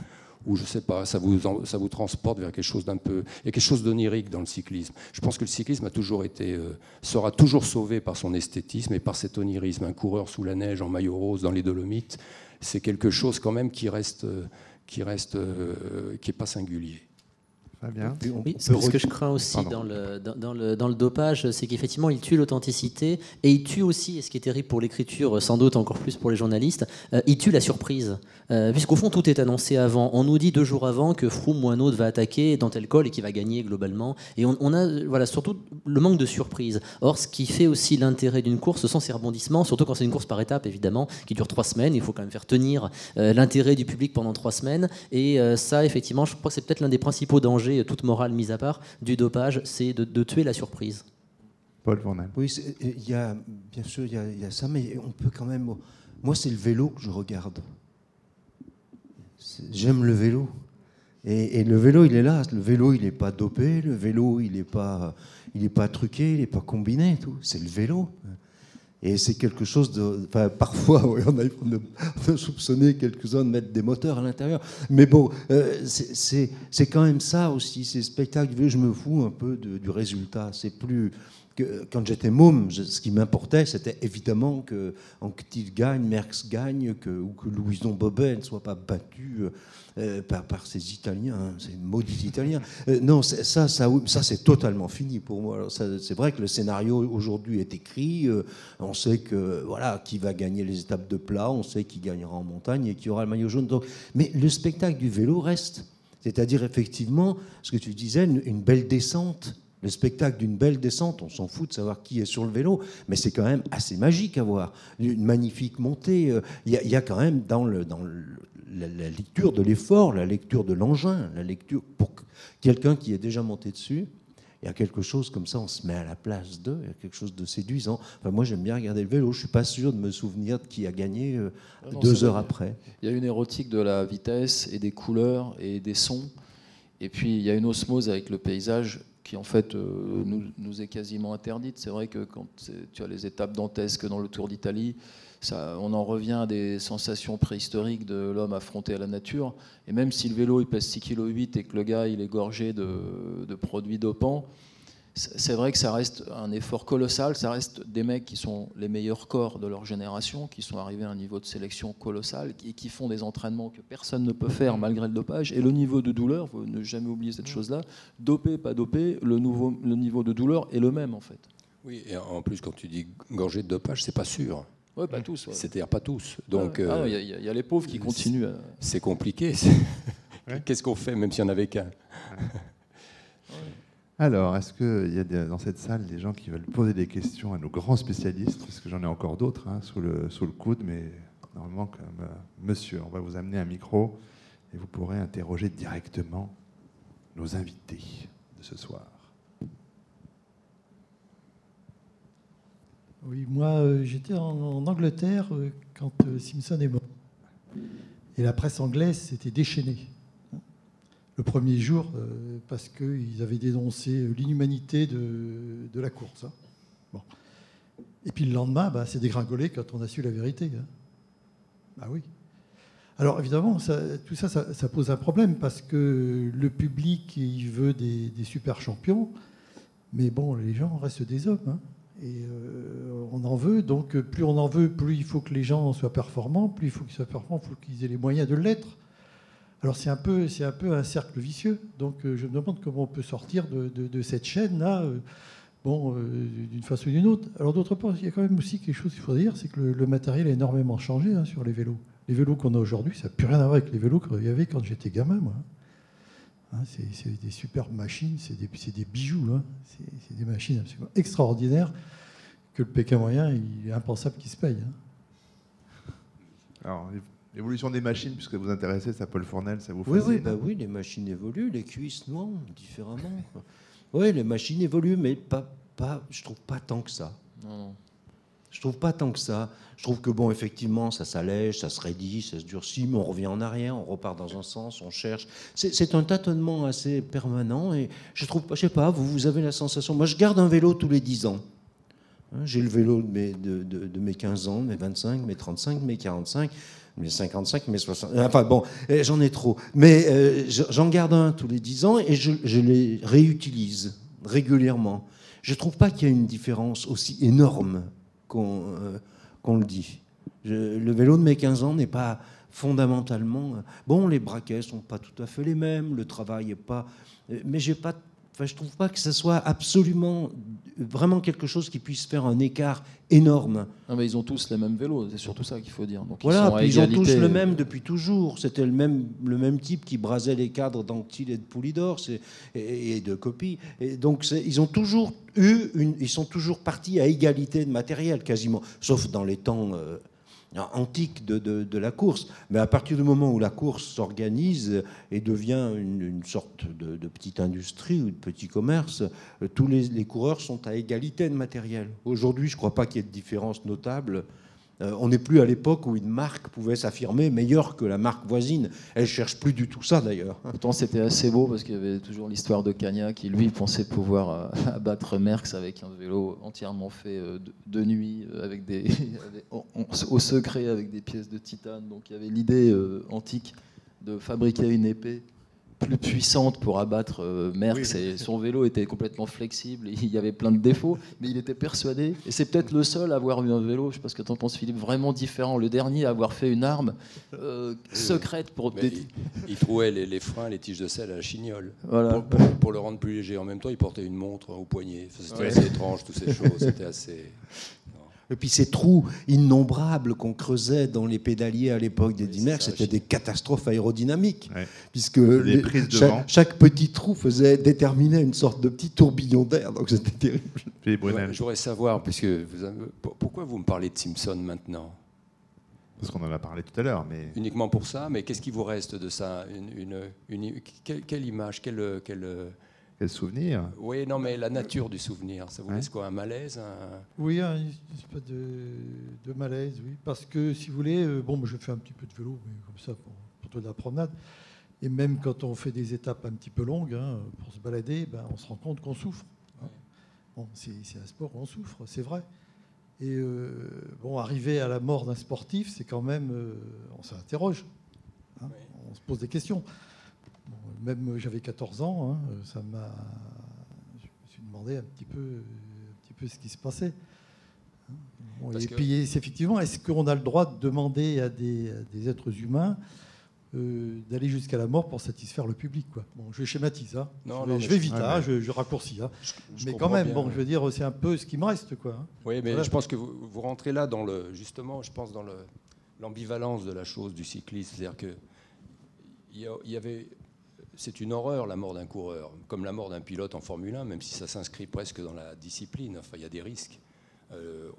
ou je sais pas, ça vous, ça vous transporte vers quelque chose d'un peu. Il y a quelque chose d'onirique dans le cyclisme. Je pense que le cyclisme a toujours été, euh, sera toujours sauvé par son esthétisme et par cet onirisme. Un coureur sous la neige en maillot rose dans les Dolomites, c'est quelque chose quand même qui reste, euh, qui reste, euh, qui est pas singulier. Oui, ce que je crains aussi dans le, dans, le, dans le, dopage, c'est qu'effectivement, il tue l'authenticité et il tue aussi, et ce qui est terrible pour l'écriture, sans doute encore plus pour les journalistes, euh, il tue la surprise. Euh, puisqu'au fond, tout est annoncé avant. On nous dit deux jours avant que Froome ou un autre va attaquer dans tel col et qu'il va gagner globalement. Et on, a voilà, surtout le manque de surprise. Or, ce qui fait aussi l'intérêt d'une course, ce sont ces rebondissements, surtout quand c'est une course par étape, évidemment, qui dure trois semaines. Il faut quand même faire tenir euh, l'intérêt du public pendant trois semaines. Et ça, effectivement, je crois que c'est peut-être l'un des principaux dangers toute morale mise à part, du dopage, c'est de, tuer la surprise. Paul Van Oui, il y a, bien sûr, il y, a, ça, mais on peut quand même. Moi, c'est le vélo que je regarde. J'aime le vélo. Et, le vélo, il est là. Le vélo, il n'est pas dopé. Le vélo, il n'est pas, il est pas truqué. Il n'est pas combiné. Tout. C'est le vélo. Et c'est quelque chose de. Enfin, parfois, on, a, soupçonné quelques-uns de mettre des moteurs à l'intérieur. Mais bon, euh, c'est quand même ça aussi. Ces spectacles, je me fous un peu du résultat. C'est plus. que quand j'étais môme, ce qui m'importait, c'était évidemment que Anctil gagne, Merckx gagne, que, ou que Louison Bobet ne soit pas battu euh, euh, par, ces Italiens, hein, ces maudits Italiens. Euh, non, ça, ça, ça c'est totalement fini pour moi. C'est vrai que le scénario aujourd'hui est écrit. on sait que voilà qui va gagner les étapes de plat, on sait qui gagnera en montagne et qui aura le maillot jaune. Donc, mais le spectacle du vélo reste. C'est-à-dire effectivement, ce que tu disais, une belle descente le spectacle d'une belle descente, on s'en fout de savoir qui est sur le vélo, mais c'est quand même assez magique à voir. Une magnifique montée. Euh, il y, a quand même dans, le, dans la, lecture de l'effort, la lecture de l'engin, la lecture pour quelqu'un qui est déjà monté dessus. Il y a quelque chose comme ça, on se met à la place d'eux, il y a quelque chose de séduisant. Enfin, moi, j'aime bien regarder le vélo, je ne suis pas sûr de me souvenir de qui a gagné euh, ah deux heures après. Il y a une érotique de la vitesse et des couleurs et des sons. Et puis, il y a une osmose avec le paysage qui en fait euh, nous, nous, est quasiment interdite. C'est vrai que quand tu as les étapes dantesques dans le Tour d'Italie, on en revient à des sensations préhistoriques de l'homme affronté à la nature. Et même si le vélo il pèse 6,8 kg et que le gars il est gorgé de, de produits dopants, c'est vrai que ça reste un effort colossal. Ça reste des mecs qui sont les meilleurs corps de leur génération, qui sont arrivés à un niveau de sélection colossal et qui font des entraînements que personne ne peut faire malgré le dopage. Et le niveau de douleur, vous ne jamais oublier cette chose-là, dopé, pas dopé, le, nouveau, le niveau de douleur est le même en fait. Oui, et en plus, quand tu dis gorgé de dopage, c'est pas sûr. Oui, pas tous. C'est-à-dire pas tous. Donc, ah, euh, il y, a les pauvres qui continuent. C'est compliqué. Qu'est-ce qu'on fait, même s'il n'y en avait qu'un? Alors, est-ce qu'il y a dans cette salle des gens qui veulent poser des questions à nos grands spécialistes? Parce que j'en ai encore d'autres hein, sous, le, sous le coude, mais normalement, comme euh, monsieur, on va vous amener un micro et vous pourrez interroger directement nos invités de ce soir. Oui, moi, euh, j'étais en, Angleterre euh, quand Simpson est mort. Et la presse anglaise s'était déchaînée le premier jour euh, parce qu'ils avaient dénoncé l'inhumanité de, la course. Hein. Bon. Et puis le lendemain, bah, c'est dégringolé quand on a su la vérité. Hein. Bah oui. Alors évidemment, tout ça, ça, pose un problème parce que le public, il veut des, super champions, mais bon, les gens restent des hommes. Hein. Et euh, on en veut, donc plus on en veut, plus il faut que les gens soient performants, plus il faut qu'ils soient performants, il faut qu'ils aient les moyens de l'être. Alors c'est un, peu, un peu un cercle vicieux. Donc euh, je me demande comment on peut sortir de, cette chaîne-là, euh, bon, d'une façon ou d'une autre. Alors d'autre part, il y a quand même aussi quelque chose qu'il faut dire, c'est que le, matériel a énormément changé hein, sur les vélos. Les vélos qu'on a aujourd'hui, ça n'a plus rien à voir avec les vélos qu'il y avait quand j'étais gamin, moi. Hein, c'est des superbes machines, c'est des, des, bijoux, hein. c'est des machines absolument extraordinaires que le Pékin moyen, il est impensable qu'il se paye. Alors, L'évolution des machines, puisque vous intéressez, ça Paul Fournel, ça vous fait oui, oui, bah oui, les machines évoluent, les cuisses, non, différemment. oui, les machines évoluent, mais pas, pas, je trouve pas tant que ça. Non. Je trouve pas tant que ça. Je trouve que, bon, effectivement, ça s'allège, ça se raidit, ça se durcit, mais on revient en arrière, on repart dans un sens, on cherche. C'est un tâtonnement assez permanent et je trouve je sais pas, vous, vous avez la sensation. Moi, je garde un vélo tous les 10 ans. Hein, j'ai le vélo de mes, de, de, mes 15 ans, mes 25, mes 35, mes 45 mes 55, mes 60. Enfin bon, eh, j'en ai trop. Mais euh, j'en garde un tous les 10 ans et je, les réutilise régulièrement. Je ne trouve pas qu'il y ait une différence aussi énorme qu'on euh, le dit. le vélo de mes 15 ans n'est pas fondamentalement. Bon, les braquets sont pas tout à fait les mêmes, le travail n'est pas. Mais j'ai pas Enfin, je ne trouve pas que ce soit absolument vraiment quelque chose qui puisse faire un écart énorme. Non, mais ils ont tous les mêmes vélos, c'est surtout ça qu'il faut dire. Donc, voilà, ils, ont tous le même depuis toujours. C'était le même, le même type qui brasait les cadres d'Anctil et de Poulidor et, et, de Copie. Et donc ils ont toujours eu, une, ils sont toujours partis à égalité de matériel quasiment, sauf dans les temps. Euh, antique de, la course. Mais à partir du moment où la course s'organise et devient une, sorte de, petite industrie ou de petit commerce, euh, tous les, les coureurs sont à égalité de matériel. Aujourd'hui, je ne crois pas qu'il y ait de différence notable euh, on n'est plus à l'époque où une marque pouvait s'affirmer meilleure que la marque voisine. Elle cherche plus du tout ça d'ailleurs. Pourtant c'était assez beau parce qu'il y avait toujours l'histoire de Cagna qui lui pensait pouvoir euh, abattre Merckx avec un vélo entièrement fait euh, de, nuit, avec des, au secret avec des pièces de titane. Donc il y avait l'idée antique de fabriquer une épée plus puissante pour abattre euh, Merckx et son vélo était complètement flexible. il y avait plein de défauts, mais il était persuadé. Et c'est peut-être le seul à avoir eu un vélo, je sais pas ce que tu en penses Philippe, vraiment différent. Le dernier à avoir fait une arme euh, secrète pour... Il, il trouvait les, les freins, les tiges de sel à la chignole. Voilà. Pour, pour- pour le rendre plus léger. En même temps, il portait une montre au poignet. Enfin, C'était assez étrange, toutes ces choses. C'était assez. Et puis ces trous innombrables qu'on creusait dans les pédaliers à l'époque des Oui, Dimers, c'était des catastrophes aérodynamiques. Ouais. Puisque Les prises de chaque, vent. chaque petit trou faisait déterminer une sorte de petit tourbillon d'air, donc c'était terrible. J'aurais savoir, puisque vous avez- pourquoi vous me parlez de Simpson maintenant? Parce qu'on en a parlé tout à l'heure, mais Uniquement pour ça, mais qu'est-ce qui vous reste de ça? Une, une- une- quelle, quelle image quelle, quelle- quel souvenir Oui, non, mais la nature du souvenir, ça vous Ouais. laisse quoi Un malaise un- Oui, un espèce de, de malaise, oui. Parce que, si vous voulez, euh, bon, je fais un petit peu de vélo, mais comme ça, pour, pour de la promenade. Et même quand on fait des étapes un petit peu longues, hein, pour se balader, ben, on se rend compte qu'on souffre. hein. Bon, c'est un sport où on souffre, c'est vrai. Et euh, bon, arriver à la mort d'un sportif, c'est quand même. euh, on s'interroge. hein. On se pose des questions. Même euh, j'avais 14 ans, hein, euh, ça m'a. Je me suis demandé un petit peu, un petit peu ce qui se passait. Bon, et que- puis, c'est effectivement, est-ce qu'on a le droit de demander à des, à des êtres humains euh, d'aller jusqu'à la mort pour satisfaire le public quoi? Bon, je schématise, hein. Non, je, non, vais, mais je vais vite, ouais, hein, je, je raccourcis. hein. Je- mais quand même, bien, bon, ouais. je veux dire, c'est un peu ce qui me reste. Quoi. Oui, mais Voilà. je pense que vous, vous rentrez là dans le justement, je pense dans le l'ambivalence de la chose du cyclisme, c'est-à-dire que il y, a- il y avait c'est une horreur la mort d'un coureur, comme la mort d'un pilote en Formule 1, même si ça s'inscrit presque dans la discipline. Enfin, il y a des risques. Euh,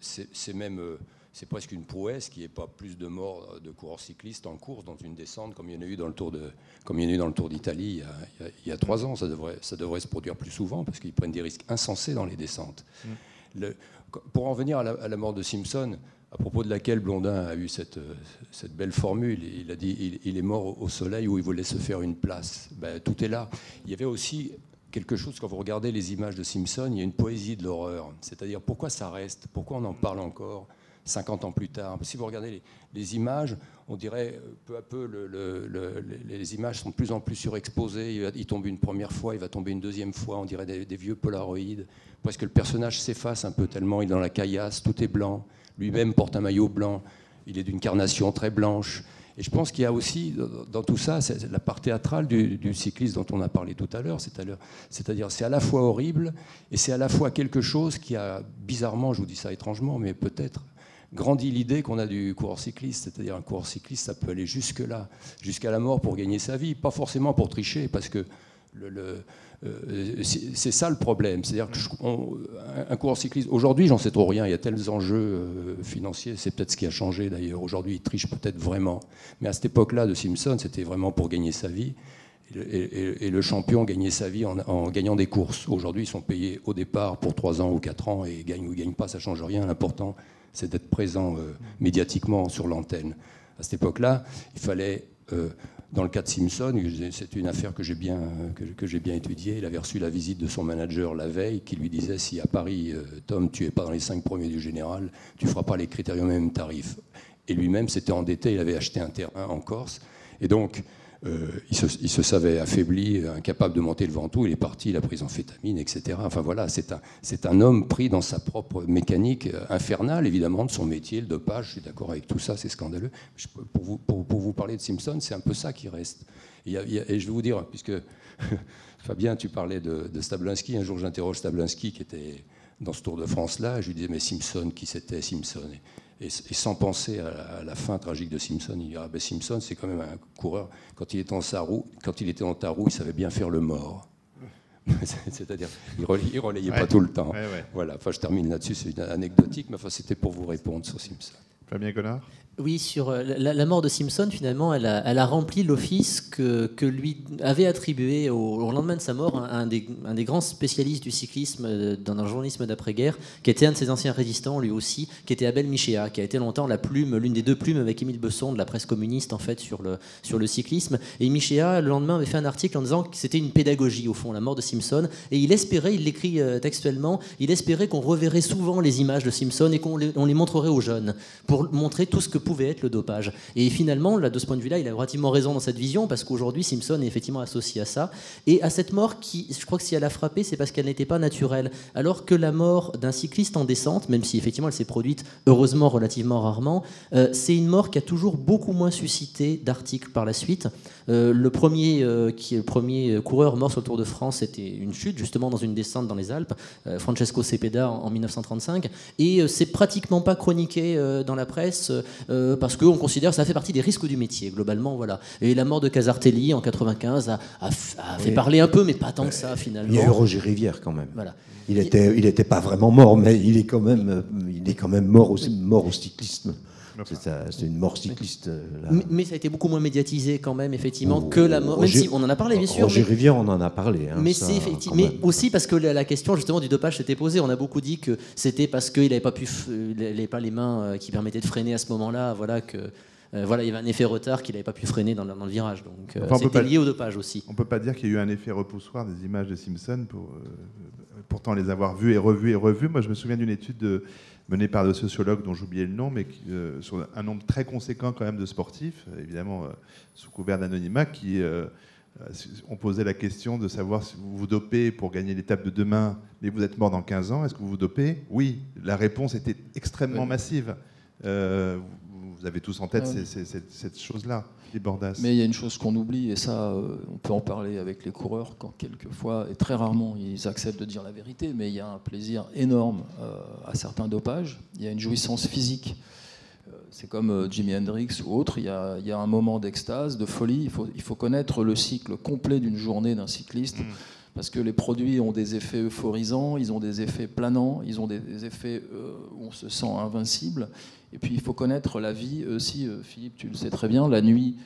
c'est même euh, c'est presque une prouesse qu'il n'y ait pas plus de morts de coureurs cyclistes en course dans une descente comme il y en a eu dans le Tour de comme il y en a eu dans le Tour d'Italie il, y a- il y trois ans. Ça devrait ça devrait se produire plus souvent parce qu'ils prennent des risques insensés dans les descentes. Le- pour en venir à la, à la mort de Simpson, à propos de laquelle Blondin a eu cette, euh, belle formule, il a dit il, est mort au- soleil où il voulait se faire une place. Ben, tout est là. Il y avait aussi quelque chose, quand vous regardez les images de Simpson, il y a une poésie de l'horreur. C'est-à-dire pourquoi ça reste, pourquoi on en parle encore 50 ans plus tard? Si vous regardez les, images, on dirait euh, peu à peu, le- le- le- les, images sont de plus en plus surexposées. Il, tombe une première fois, il va tomber une deuxième fois, on dirait des, vieux polaroïdes. Presque le personnage s'efface un peu tellement il est dans la caillasse, tout est blanc. Lui-même porte un maillot blanc, il est d'une carnation très blanche. Et je pense qu'il y a aussi dans- tout ça la part théâtrale du, cycliste dont on a parlé tout à l'heure. C'est-à-dire, c'est à la fois horrible et c'est à la fois quelque chose qui a bizarrement, je vous dis ça étrangement, mais peut-être grandi l'idée qu'on a du coureur cycliste. C'est-à-dire un coureur cycliste, ça peut aller jusque-là, jusqu'à la mort pour gagner sa vie, pas forcément pour tricher, parce que le, c'est c'est ça le problème. C'est-à-dire que je- on- un, un coureur cycliste, aujourd'hui, j'en sais trop rien. Il y a tels enjeux euh, financiers. C'est peut-être ce qui a changé d'ailleurs. Aujourd'hui, il triche peut-être vraiment. Mais à cette époque-là de Simpson, c'était vraiment pour gagner sa vie. Et le, champion gagnait sa vie en, en gagnant des courses. Aujourd'hui, ils sont payés au départ pour 3 ans ou 4 ans et gagnent ou gagnent pas, ça change rien. L'important, c'est d'être présent euh, médiatiquement sur l'antenne. À cette époque-là, il fallait, euh, dans le cas de Simpson, c'est une affaire que j'ai bien, que, bien étudiée. Il avait reçu la visite de son manager la veille qui lui disait si à Paris, euh, Tom, tu es pas dans les 5 premiers du général, tu feras pas les critériums même tarif. Et lui-même s'était endetté, il avait acheté un terrain en Corse. Et donc, euh, il, se, savait affaibli, incapable de monter le Ventoux, il est parti, il a pris amphétamine, etc. Enfin voilà, c'est un, homme pris dans sa propre mécanique euh, infernale, évidemment, de son métier, le dopage, je suis d'accord avec tout ça, c'est scandaleux. Pour, vous, parler de Simpson, c'est un peu ça qui reste. Et, je vais vous dire, puisque Fabien, tu parlais de, de Stablinski, un jour j'interroge Stablinski qui était dans ce Tour de France-là, je lui disais, mais Simpson, qui c'était Simpson? Et, et sans penser à la, à la fin tragique de Simpson, il dit ah ben Simpson, c'est quand même un coureur. Quand il était en sa roue, quand il était dans ta roue, il savait bien faire le mort. C'est-à-dire, il relayait, il relayait Ouais. pas tout le temps. Ouais, ouais. Voilà. Enfin, je termine là-dessus. C'est une anecdotique, mais enfin, c'était pour vous répondre sur Simpson. Fabien Collard Oui, sur euh, la, mort de Simpson, finalement, elle a, rempli l'office que, lui avait attribué au, lendemain de sa mort un, un des, grands spécialistes du cyclisme euh, dans un journalisme d'après-guerre, qui était un de ses anciens résistants, lui aussi, qui était Abel Michéa, qui a été longtemps la plume, l'une des deux plumes avec Émile Besson de la presse communiste en fait sur le, cyclisme. Et Michéa, le lendemain, avait fait un article en disant que c'était une pédagogie au fond, la mort de Simpson, et il espérait, il l'écrit euh, textuellement, il espérait qu'on reverrait souvent les images de Simpson et qu'on les, les montrerait aux jeunes pour montrer tout ce que pouvait être le dopage. Et finalement, là, de ce point de vue-là, il a relativement raison dans cette vision, parce qu'aujourd'hui, Simpson est effectivement associé à ça, et à cette mort qui, je crois que si elle a frappé, c'est parce qu'elle n'était pas naturelle. Alors que la mort d'un cycliste en descente, même si effectivement elle s'est produite heureusement relativement rarement, euh, c'est une mort qui a toujours beaucoup moins suscité d'articles par la suite. Euh, le, premier, euh, qui, le premier coureur mort sur le Tour de France, c'était une chute justement dans une descente dans les Alpes, Francesco Cepeda en, en 1935, et c'est pratiquement pas chroniqué dans la presse parce qu'on considère que ça fait partie des risques du métier globalement. Voilà. Et la mort de Casartelli en 95 a, a fait parler un peu, mais pas tant que ça finalement. Il y a eu Roger Rivière quand même. Voilà. Il n'était il était pas vraiment mort, mais il est quand même, il est quand même mort, au, mort au cyclisme. C'est une mort cycliste. Euh, mais, ça a été beaucoup moins médiatisé quand même, effectivement, oh, que la mort. Même si on en a parlé, bien sûr. Roger Rivière, on en a parlé. Hein, mais, effectivement, mais aussi parce que la, question justement du dopage s'était posée. On a beaucoup dit que c'était parce qu'il n'avait pas pu, il pas les mains euh, qui permettaient de freiner à ce moment-là. Voilà que. Euh, voilà, il y avait un effet retard qu'il n'avait pas pu freiner dans le, dans le virage. Donc c'était lié au dopage aussi. On ne peut pas dire qu'il y a eu un effet repoussoir des images de Simpson pour pourtant les avoir vues et revues et revues. Moi, je me souviens d'une étude menée par des sociologues dont j'oubliais le nom, mais euh, sur un nombre très conséquent quand même de sportifs, évidemment euh, sous couvert d'anonymat, qui euh, ont posé la question de savoir si vous vous dopez pour gagner l'étape de demain, mais vous êtes mort dans 15 ans, est-ce que vous vous dopez? Oui, la réponse était extrêmement massive. Vous avez tous en tête cette chose-là. Mais il y a une chose qu'on oublie, et ça, euh, on peut en parler avec les coureurs, quand quelquefois, et très rarement, ils acceptent de dire la vérité, mais il y a un plaisir énorme euh, à certains dopages. Il y a une jouissance physique. Euh, c'est comme Jimi Hendrix ou autre, il y a, un moment d'extase, de folie. Il faut, il faut connaître le cycle complet d'une journée d'un cycliste. Mm. Parce que les produits ont des effets euphorisants, ils ont des effets planants, ils ont des, effets où on se sent invincible. Et puis il faut connaître la vie aussi, euh, Philippe, tu le sais très bien, la nuit,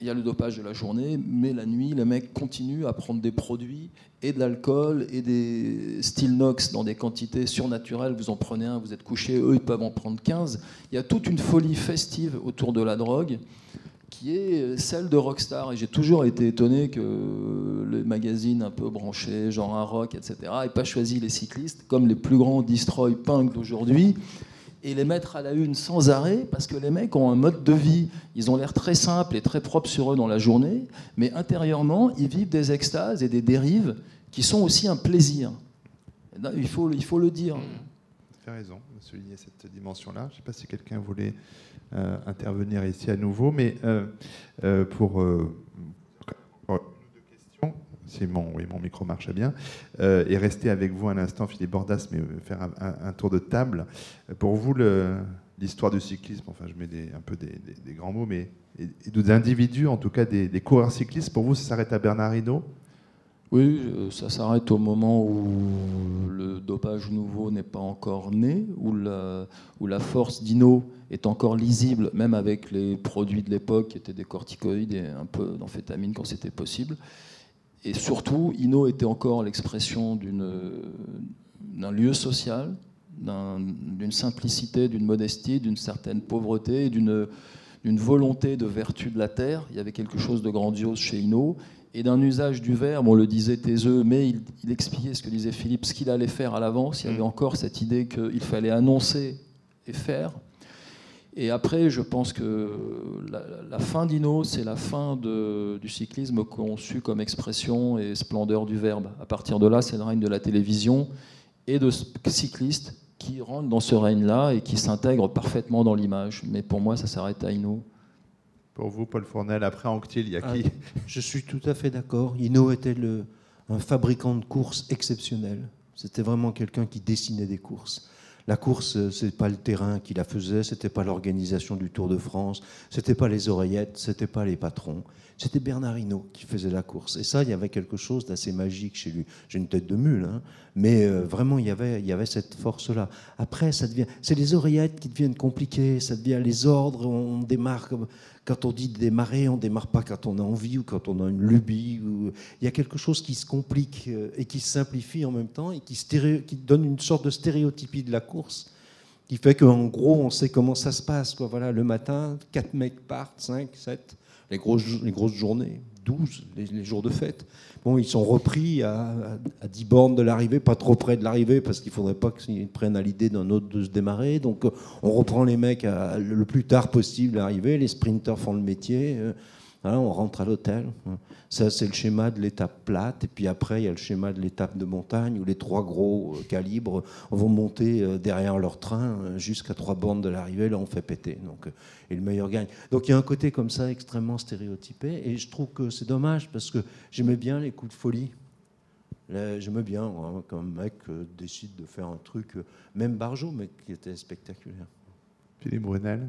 il y a le dopage de la journée, mais la nuit, les mecs continuent à prendre des produits et de l'alcool et des Stilnox dans des quantités surnaturelles. Vous en prenez un, vous êtes couché, eux, ils peuvent en prendre 15. Il y a toute une folie festive autour de la drogue qui est celle de Rockstar. Et j'ai toujours été étonné que les magazines un peu branchés, genre un rock, etc., n'aient pas choisi les cyclistes comme les plus grands destroy punk d'aujourd'hui et les mettre à la une sans arrêt parce que les mecs ont un mode de vie. Ils ont l'air très simples et très propres sur eux dans la journée, mais intérieurement, ils vivent des extases et des dérives qui sont aussi un plaisir. Il faut, il faut le dire. Tu as raison de souligner cette dimension-là. Je ne sais pas si quelqu'un voulait intervenir ici à nouveau, mais euh, euh, pour si mon, oui, mon micro marche bien, euh, et rester avec vous un instant, Philippe Bordas, mais euh, faire un, tour de table. Pour vous, l'histoire du cyclisme, enfin je mets un peu des, grands mots, mais et, des individus, en tout cas des, coureurs cyclistes, pour vous, ça s'arrête à Bernard Hinault? Oui, euh, ça s'arrête au moment où le dopage nouveau n'est pas encore né, où la, où la force d'Hino est encore lisible, même avec les produits de l'époque qui étaient des corticoïdes et un peu d'amphétamine quand c'était possible. Et surtout, Ino était encore l'expression d'un lieu social, d'une simplicité, d'une modestie, d'une certaine pauvreté, d'une volonté de vertu de la terre. Il y avait quelque chose de grandiose chez Ino et d'un usage du verbe, on le disait taiseux, mais il, il, expliquait ce que disait Philippe, ce qu'il allait faire à l'avance. Il y avait mm. encore cette idée qu'il fallait annoncer et faire. Et après, je pense que la, fin d'Ino, c'est la fin du cyclisme conçu comme expression et splendeur du verbe. À partir de là, c'est le règne de la télévision et de cyclistes qui rentrent dans ce règne-là et qui s'intègrent parfaitement dans l'image. Mais pour moi, ça s'arrête à Ino. Pour vous, Paul Fournel, après Anctil, il y a qui ah, Je suis tout à fait d'accord. Ino était le, un fabricant de courses exceptionnel. C'était vraiment quelqu'un qui dessinait des courses. La course, euh, c'est pas le terrain qui la faisait, c'était pas l'organisation du Tour de France, c'était pas les oreillettes, c'était pas les patrons, c'était Bernard Hinault qui faisait la course. Et ça, il y avait quelque chose d'assez magique chez lui. J'ai une tête de mule, hein, mais euh, vraiment, il y avait, il y avait cette force-là. Après, ça devient, c'est les oreillettes qui deviennent compliquées, ça devient les ordres, on démarre quand on dit démarrer, on ne démarre pas quand on a envie ou quand on a une lubie. Ou... Il y a quelque chose qui se complique euh, et qui se simplifie en même temps et qui, donne une sorte de stéréotypie de la course qui fait qu'en gros, on sait comment ça se passe. Voilà, le matin, quatre mecs partent, 5, 7, les grosses, les grosses journées. 12, les, jours de fête. Bon, ils sont repris à, à, 10 bornes de l'arrivée, pas trop près de l'arrivée, parce qu'il ne faudrait pas qu'ils prennent à l'idée d'un autre de se démarrer. Donc on reprend les mecs le plus tard possible à l'arrivée, les sprinters font le métier. Hein, on rentre à l'hôtel. Ça, c'est le schéma de l'étape plate. Et puis après, il y a le schéma de l'étape de montagne où les trois gros euh, calibres vont monter euh, derrière leur train euh, jusqu'à trois bornes de l'arrivée. Là, on fait péter. Donc, et le meilleur gagne. Donc il y a un côté comme ça extrêmement stéréotypé. Et je trouve que c'est dommage parce que j'aimais bien les coups de folie. J'aimais bien hein, quand un mec décide de faire un truc, même Barjot, mais qui était spectaculaire. Philippe Brunel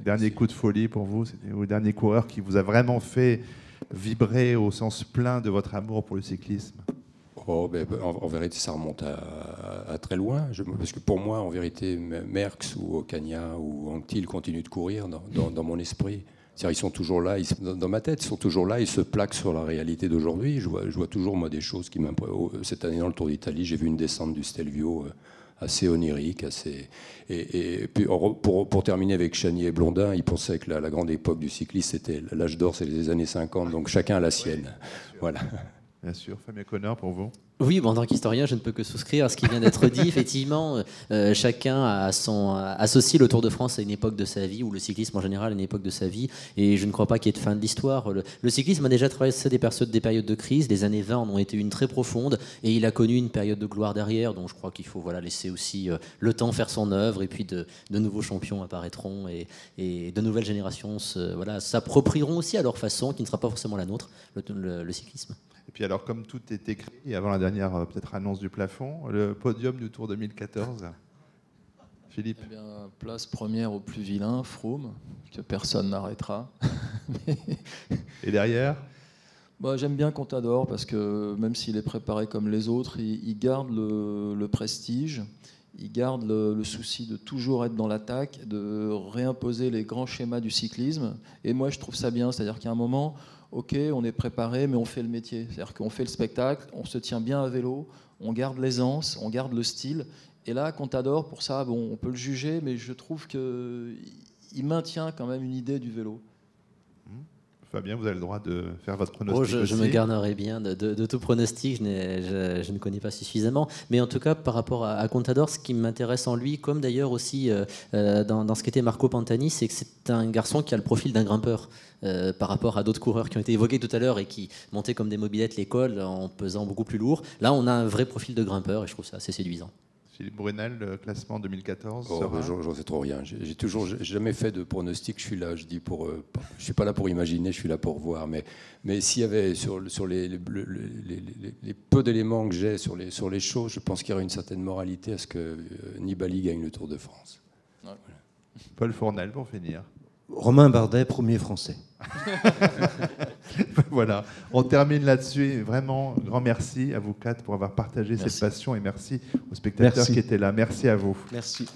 Dernier coup de folie pour vous, c'était le dernier coureur qui vous a vraiment fait vibrer au sens plein de votre amour pour le cyclisme oh, ben, ben, en, vérité, ça remonte à, très loin. parce que pour moi, en vérité, Merckx ou Ocania ou Anctil continuent de courir dans, mon esprit. ils sont toujours là, ils, dans ma tête, ils sont toujours là, ils se plaquent sur la réalité d'aujourd'hui. Je vois, je vois toujours, moi, des choses qui m'impressionnent. Oh, cette année, dans le Tour d'Italie, j'ai vu une descente du Stelvio euh, assez onirique, assez. Et, puis pour, pour, terminer avec Chanier et Blondin, ils pensaient que la, la grande époque du cyclisme, c'était l'âge d'or, c'est les années 50, donc chacun a la sienne. voilà. Bien sûr, Fabien Connard, pour vous oui, bon, en tant qu'historien, je ne peux que souscrire à ce qui vient d'être dit. Effectivement, euh, chacun a son, associe le Tour de France à une époque de sa vie, ou le cyclisme en général à une époque de sa vie, et je ne crois pas qu'il y ait de fin de l'histoire. Le, cyclisme a déjà traversé des, des périodes de crise, les années 20 en ont été une très profonde, et il a connu une période de gloire derrière, donc je crois qu'il faut voilà, laisser aussi euh, le temps faire son œuvre, et puis de, nouveaux champions apparaîtront, et, de nouvelles générations voilà, s'approprieront aussi à leur façon, qui ne sera pas forcément la nôtre, le cyclisme. Et puis alors, comme tout est écrit, avant la dernière euh, peut-être annonce du plafond, le podium du Tour 2014. Philippe eh bien, Place première au plus vilain, Froome, que personne n'arrêtera. Et derrière? Bah, J'aime bien Contador parce que même s'il est préparé comme les autres, il, garde le, prestige, il garde le, souci de toujours être dans l'attaque, de réimposer les grands schémas du cyclisme. Et moi, je trouve ça bien, c'est-à-dire qu'à un moment, ok, on est préparé, mais on fait le métier. C'est-à-dire qu'on fait le spectacle, on se tient bien à vélo, on garde l'aisance, on garde le style. Et là, Contador, pour ça, bon, on peut le juger, mais je trouve qu'il maintient quand même une idée du vélo. Fabien, vous avez le droit de faire votre pronostic. Oh, je, me garnerai bien de, tout pronostic, je, je, ne connais pas suffisamment. Mais en tout cas, par rapport à, Contador, ce qui m'intéresse en lui, comme d'ailleurs aussi euh, euh, dans, dans, ce qu'était Marco Pantani, c'est que c'est un garçon qui a le profil d'un grimpeur. Euh, par rapport à d'autres coureurs qui ont été évoqués tout à l'heure et qui montaient comme des mobilettes l'école en pesant beaucoup plus lourd. Là, on a un vrai profil de grimpeur et je trouve ça assez séduisant. Philippe Brunel, le classement 2014 oh, J'en sais trop rien. J'ai toujours jamais fait de pronostic. Je suis là, je dis pour, euh, je suis pas là pour imaginer, je suis là pour voir. Mais, mais s'il y avait sur, sur les, les, peu d'éléments que j'ai sur les, sur les choses, je pense qu'il y aurait une certaine moralité à ce que euh, Nibali gagne le Tour de France. Paul Fournel pour finir. Romain Bardet, premier français. voilà, on termine là-dessus. Vraiment, grand merci à vous quatre pour avoir partagé cette passion et merci aux spectateurs qui étaient là. Merci à vous. Merci.